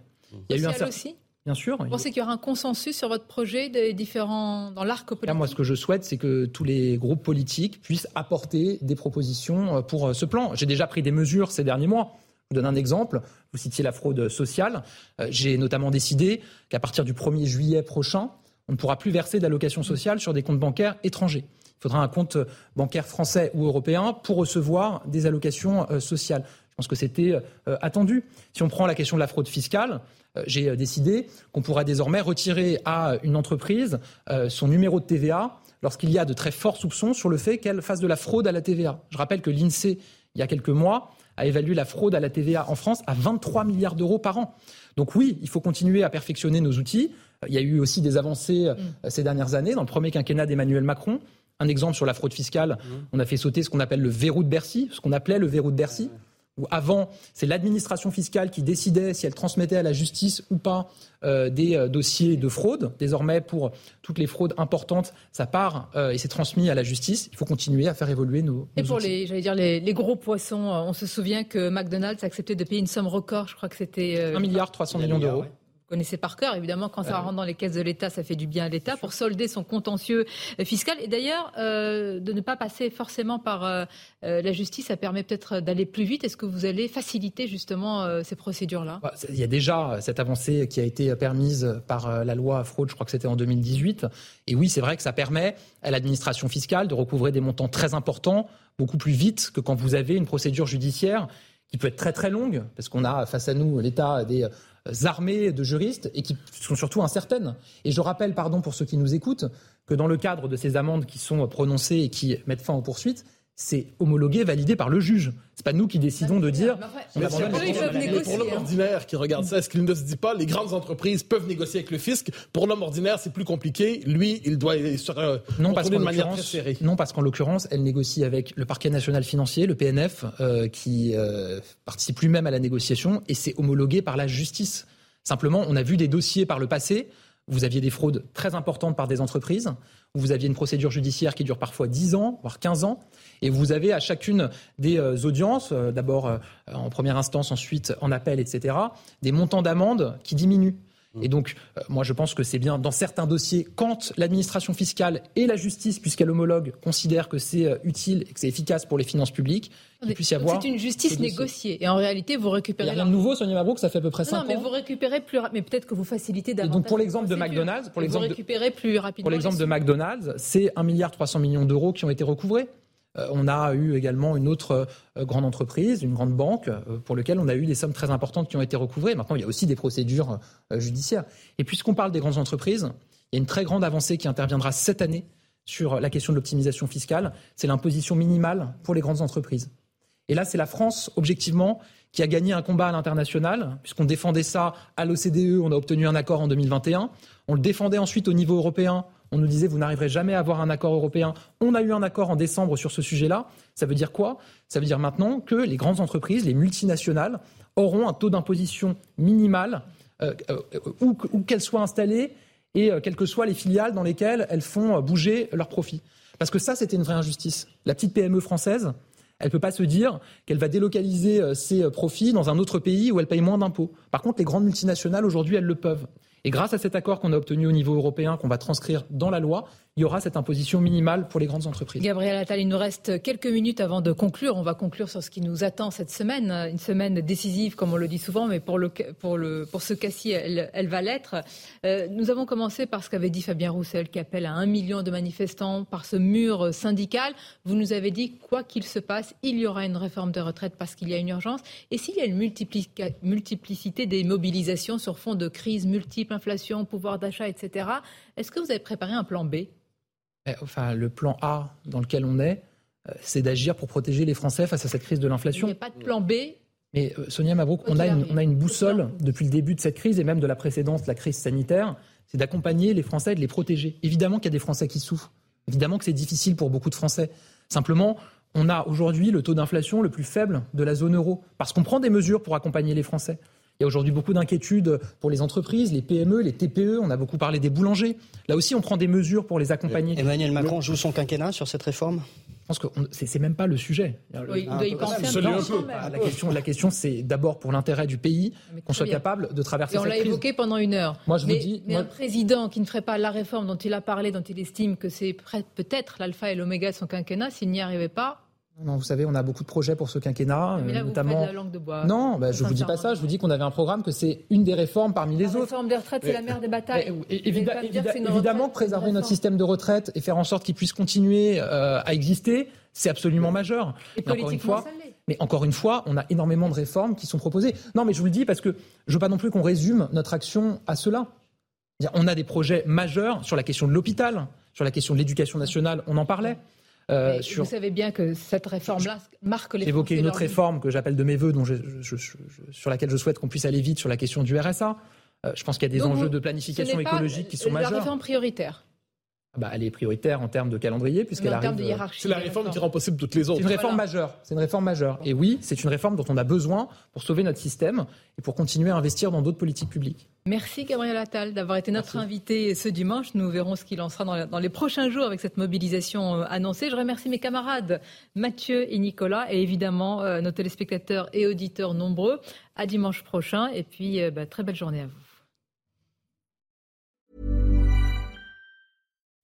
Il y a eu un aussi Bien sûr. Vous pensez qu'il y aura un consensus sur votre projet des différents dans l'arc politique Moi, ce que je souhaite, c'est que tous les groupes politiques puissent apporter des propositions euh, pour euh, ce plan. J'ai déjà pris des mesures ces derniers mois vous donne un exemple. Vous citiez la fraude sociale. Euh, j'ai notamment décidé qu'à partir du 1er juillet prochain, on ne pourra plus verser d'allocations sociales sur des comptes bancaires étrangers. Il faudra un compte bancaire français ou européen pour recevoir des allocations euh, sociales. Je pense que c'était euh, attendu. Si on prend la question de la fraude fiscale, j'ai décidé qu'on pourra désormais retirer à une entreprise son numéro de TVA lorsqu'il y a de très forts soupçons sur le fait qu'elle fasse de la fraude à la TVA. Je rappelle que l'INSEE, il y a quelques mois, a évalué la fraude à la TVA en France à 23 milliards d'euros par an. Donc oui, il faut continuer à perfectionner nos outils. Il y a eu aussi des avancées mm. ces dernières années dans le premier quinquennat d'Emmanuel Macron. Un exemple sur la fraude fiscale, mmh. on a fait sauter ce qu'on appelle le verrou de Bercy, ce qu'on appelait le verrou de Bercy. Où avant, c'est l'administration fiscale qui décidait si elle transmettait à la justice ou pas euh, des euh, dossiers de fraude. Désormais, pour toutes les fraudes importantes, ça part euh, et c'est transmis à la justice. Il faut continuer à faire évoluer nos. Et pour les, j'allais dire les, gros poissons, on se souvient que McDonald's a accepté de payer une somme record. Je crois que c'était 1 milliard 300 millions d'euros connaissez par cœur. Évidemment, quand ça rentre dans les caisses de l'État, ça fait du bien à l'État pour solder son contentieux euh, fiscal. Et d'ailleurs, euh, de ne pas passer forcément par euh, la justice, ça permet peut-être d'aller plus vite. Est-ce que vous allez faciliter justement ces procédures-là? Bah, Il y a déjà cette avancée qui a été permise par la loi fraude, je crois que c'était en 2018. Et oui, c'est vrai que ça permet à l'administration fiscale de recouvrer des montants très importants beaucoup plus vite que quand vous avez une procédure judiciaire qui peut être très très longue, parce qu'on a face à nous l'État des armées de juristes et qui sont surtout incertaines. Et je rappelle, pardon pour ceux qui nous écoutent, que dans le cadre de ces amendes qui sont prononcées et qui mettent fin aux poursuites, c'est homologué, validé par le juge. C'est pas nous qui décidons de dire. on abandonne pour l'homme hein. ordinaire qui regarde ça, est-ce qu'il ne se dit pas les grandes entreprises peuvent négocier avec le fisc? Pour l'homme ordinaire, c'est plus compliqué. Lui, il doit se euh, non, parce de manière très serrée. Non, parce qu'en l'occurrence, elle négocie avec le parquet national financier, le PNF, euh, qui euh, participe lui-même à la négociation, et c'est homologué par la justice. Simplement, on a vu des dossiers par le passé. Vous aviez des fraudes très importantes par des entreprises vous aviez une procédure judiciaire qui dure parfois 10 ans, voire 15 ans, et vous avez à chacune des euh, audiences, euh, d'abord euh, en première instance, ensuite en appel, etc., des montants d'amende qui diminuent. Et donc, euh, moi, je pense que c'est bien dans certains dossiers, quand l'administration fiscale et la justice, puisqu'elle homologue, considèrent que c'est euh, utile et que c'est efficace pour les finances publiques, qu'il puisse y avoir. C'est une justice négociée. Et en réalité, vous récupérez. Il y a rien de nouveau, Sonia Mabrouk, ça fait à peu près 5 ans. Non, mais vous récupérez plus Mais peut-être que vous facilitez davantage. Et donc, pour l'exemple de McDonald's, pour l'exemple. Vous récupérez plus rapidement. Pour l'exemple de McDonald's, c'est 1,3 milliard millions d'euros qui ont été recouvrés. Euh, on a eu également une autre euh, grande entreprise, une grande banque, euh, pour laquelle on a eu des sommes très importantes qui ont été recouvrées. Maintenant, il y a aussi des procédures judiciaires. Et puisqu'on parle des grandes entreprises, il y a une très grande avancée qui interviendra cette année sur la question de l'optimisation fiscale, c'est l'imposition minimale pour les grandes entreprises. Et là, c'est la France, objectivement, qui a gagné un combat à l'international, puisqu'on défendait ça à l'OCDE, on a obtenu un accord en 2021. On le défendait ensuite au niveau européen on nous disait, vous n'arriverez jamais à avoir un accord européen. On a eu un accord en décembre sur ce sujet-là. Ça veut dire quoi? Ça veut dire maintenant que les grandes entreprises, les multinationales, auront un taux d'imposition minimal, euh, euh, où, qu'elles soient installées et euh, quelles que soient les filiales dans lesquelles elles font bouger leurs profits. Parce que ça, c'était une vraie injustice. La petite PME française, elle ne peut pas se dire qu'elle va délocaliser ses profits dans un autre pays où elle paye moins d'impôts. Par contre, les grandes multinationales, aujourd'hui, elles le peuvent. Et grâce à cet accord qu'on a obtenu au niveau européen, qu'on va transcrire dans la loi, il y aura cette imposition minimale pour les grandes entreprises. Gabriel Attal, il nous reste quelques minutes avant de conclure. On va conclure sur ce qui nous attend cette semaine, une semaine décisive, comme on le dit souvent, mais pour, ce cas-ci, elle, va l'être. Euh, nous avons commencé par ce qu'avait dit Fabien Roussel, qui appelle à un million de manifestants par ce mur syndical. Vous nous avez dit, quoi qu'il se passe, il y aura une réforme de retraite parce qu'il y a une urgence. Et s'il y a une multiplicité des mobilisations sur fond de crise multiple, inflation, pouvoir d'achat, etc., est-ce que vous avez préparé un plan B? Enfin, le plan A dans lequel on est, euh, c'est d'agir pour protéger les Français face à cette crise de l'inflation. Il n'y a pas de plan B mais euh, Sonia Mabrouk, on a, une, on a une boussole depuis le début de cette crise et même de la précédente, la crise sanitaire, c'est d'accompagner les Français et de les protéger. Évidemment qu'il y a des Français qui souffrent. Évidemment que c'est difficile pour beaucoup de Français. Simplement, on a aujourd'hui le taux d'inflation le plus faible de la zone euro parce qu'on prend des mesures pour accompagner les Français. Il y a aujourd'hui beaucoup d'inquiétudes pour les entreprises, les PME, les TPE. On a beaucoup parlé des boulangers. Là aussi, on prend des mesures pour les accompagner. Emmanuel Macron joue son quinquennat sur cette réforme? Je pense que c'est même pas le sujet. Oui, il doit y penser un peu. La question, la question c'est d'abord pour l'intérêt du pays qu'on soit capable de traverser cette crise. On l'a évoqué pendant une heure. Moi, je mais, vous dis, mais un président qui ne ferait pas la réforme dont il a parlé, dont il estime que c'est peut-être l'alpha et l'oméga de son quinquennat, s'il n'y arrivait pas, Non, vous savez, on a beaucoup de projets pour ce quinquennat, Mais là, euh, vous notamment. faites la langue de bois. Non, bah, je vous dis pas ça. Je vous dis qu'on avait un programme que c'est une des réformes parmi les La autres. réforme des retraites, c'est la mère des batailles. Mais, Vous évida- évida- évidemment, retraite, préserver notre système de retraite et faire en sorte qu'il puisse continuer euh, à exister, c'est absolument majeur. Et Mais encore une fois, ça l'est. mais encore une fois, on a énormément de réformes qui sont proposées. Non, mais je vous le dis parce que je veux pas non plus qu'on résume notre action à cela. On a des projets majeurs sur la question de l'hôpital, sur la question de l'éducation nationale, on en parlait. Euh, sur Vous savez bien que cette réforme-là marque les évoquer une autre réforme que j'appelle de mes voeux, dont je- je- je- je- sur laquelle je souhaite qu'on puisse aller vite sur la question du RSA. Euh, je pense qu'il y a des Donc enjeux vous- de planification écologique qui sont La majeurs. réforme prioritaire. Ah bah, elle est prioritaire en termes de calendrier puisqu'elle en arrive. termes de euh, hiérarchie. C'est la des réforme qui rend possible toutes les C'est autres. une réforme Voilà. majeure. C'est une réforme majeure. Et oui, c'est une réforme dont on a besoin pour sauver notre système et pour continuer à investir dans d'autres politiques publiques. Merci Gabriel Attal d'avoir été notre invité ce dimanche. Nous verrons ce qu'il en sera dans, dans les prochains jours avec cette mobilisation euh, annoncée. Je remercie mes camarades Mathieu et Nicolas et évidemment euh, nos téléspectateurs et auditeurs nombreux. À dimanche prochain et puis euh, bah, très belle journée à vous.